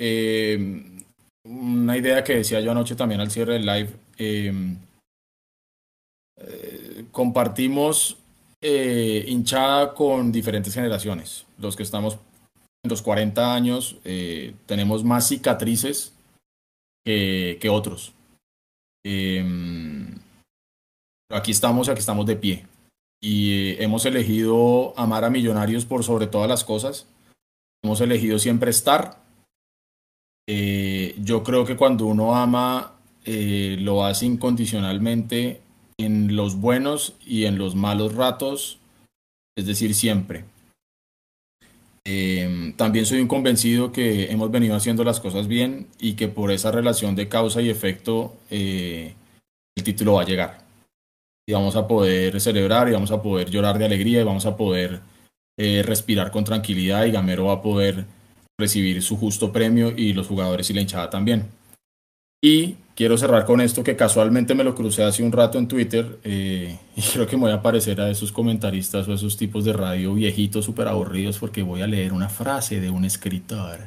una idea que decía yo anoche también al cierre del live. Em, eh, compartimos eh, hinchada con diferentes generaciones. Los que estamos en los 40 años eh, tenemos más cicatrices que, que otros. Em, aquí estamos, aquí estamos de pie. Y hemos elegido amar a millonarios por sobre todas las cosas. Hemos elegido siempre estar eh, yo creo que cuando uno ama, eh, lo hace incondicionalmente en los buenos y en los malos ratos, es decir, siempre. Em, también soy un convencido que hemos venido haciendo las cosas bien y que por esa relación de causa y efecto eh, el título va a llegar. Y vamos a poder celebrar y vamos a poder llorar de alegría y vamos a poder respirar con tranquilidad y Gamero va a poder recibir su justo premio y los jugadores y la hinchada también. Y quiero cerrar con esto que casualmente me lo crucé hace un rato en Twitter eh, y creo que me voy a parecer a esos comentaristas o a esos tipos de radio viejitos súper aburridos porque voy a leer una frase de un escritor.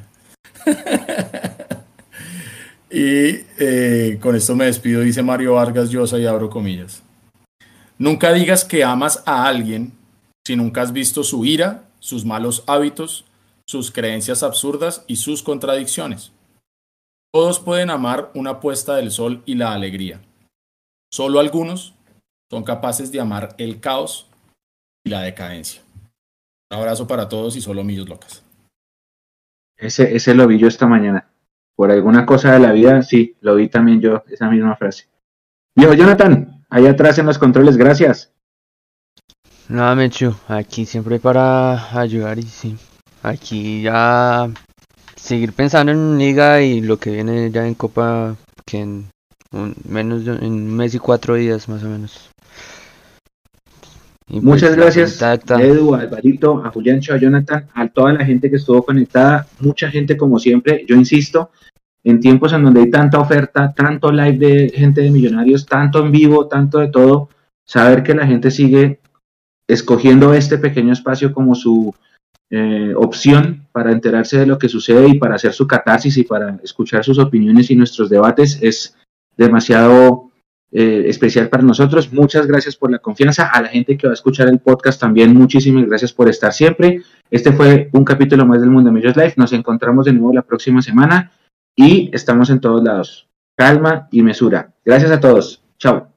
y eh, con esto me despido, dice Mario Vargas Llosa y abro comillas. Nunca digas que amas a alguien si nunca has visto su ira, sus malos hábitos, sus creencias absurdas y sus contradicciones. Todos pueden amar una puesta del sol y la alegría. Solo algunos son capaces de amar el caos y la decadencia. Un abrazo para todos y solo millos locas. Ese, ese lo vi yo esta mañana. Por alguna cosa de la vida, sí, lo vi también yo, esa misma frase. Viejo Jonathan, ahí atrás en los controles, gracias. Nada, Mechu, aquí siempre para ayudar y sí, aquí ya seguir pensando en liga y lo que viene ya en Copa, que menos de un mes y cuatro días más o menos. Muchas pues, gracias Edu, a Alvarito, a Juliancho, a Jonathan, a toda la gente que estuvo conectada, mucha gente como siempre, yo insisto, en tiempos en donde hay tanta oferta, tanto live de gente de millonarios, tanto en vivo, tanto de todo, saber que la gente sigue escogiendo este pequeño espacio como su eh, opción para enterarse de lo que sucede y para hacer su catarsis y para escuchar sus opiniones y nuestros debates es demasiado eh, especial para nosotros. Muchas gracias por la confianza. A la gente que va a escuchar el podcast también, muchísimas gracias por estar siempre. Este fue un capítulo más del Mundo Millos Live. Nos encontramos de nuevo la próxima semana y estamos en todos lados. Calma y mesura. Gracias a todos. Chao.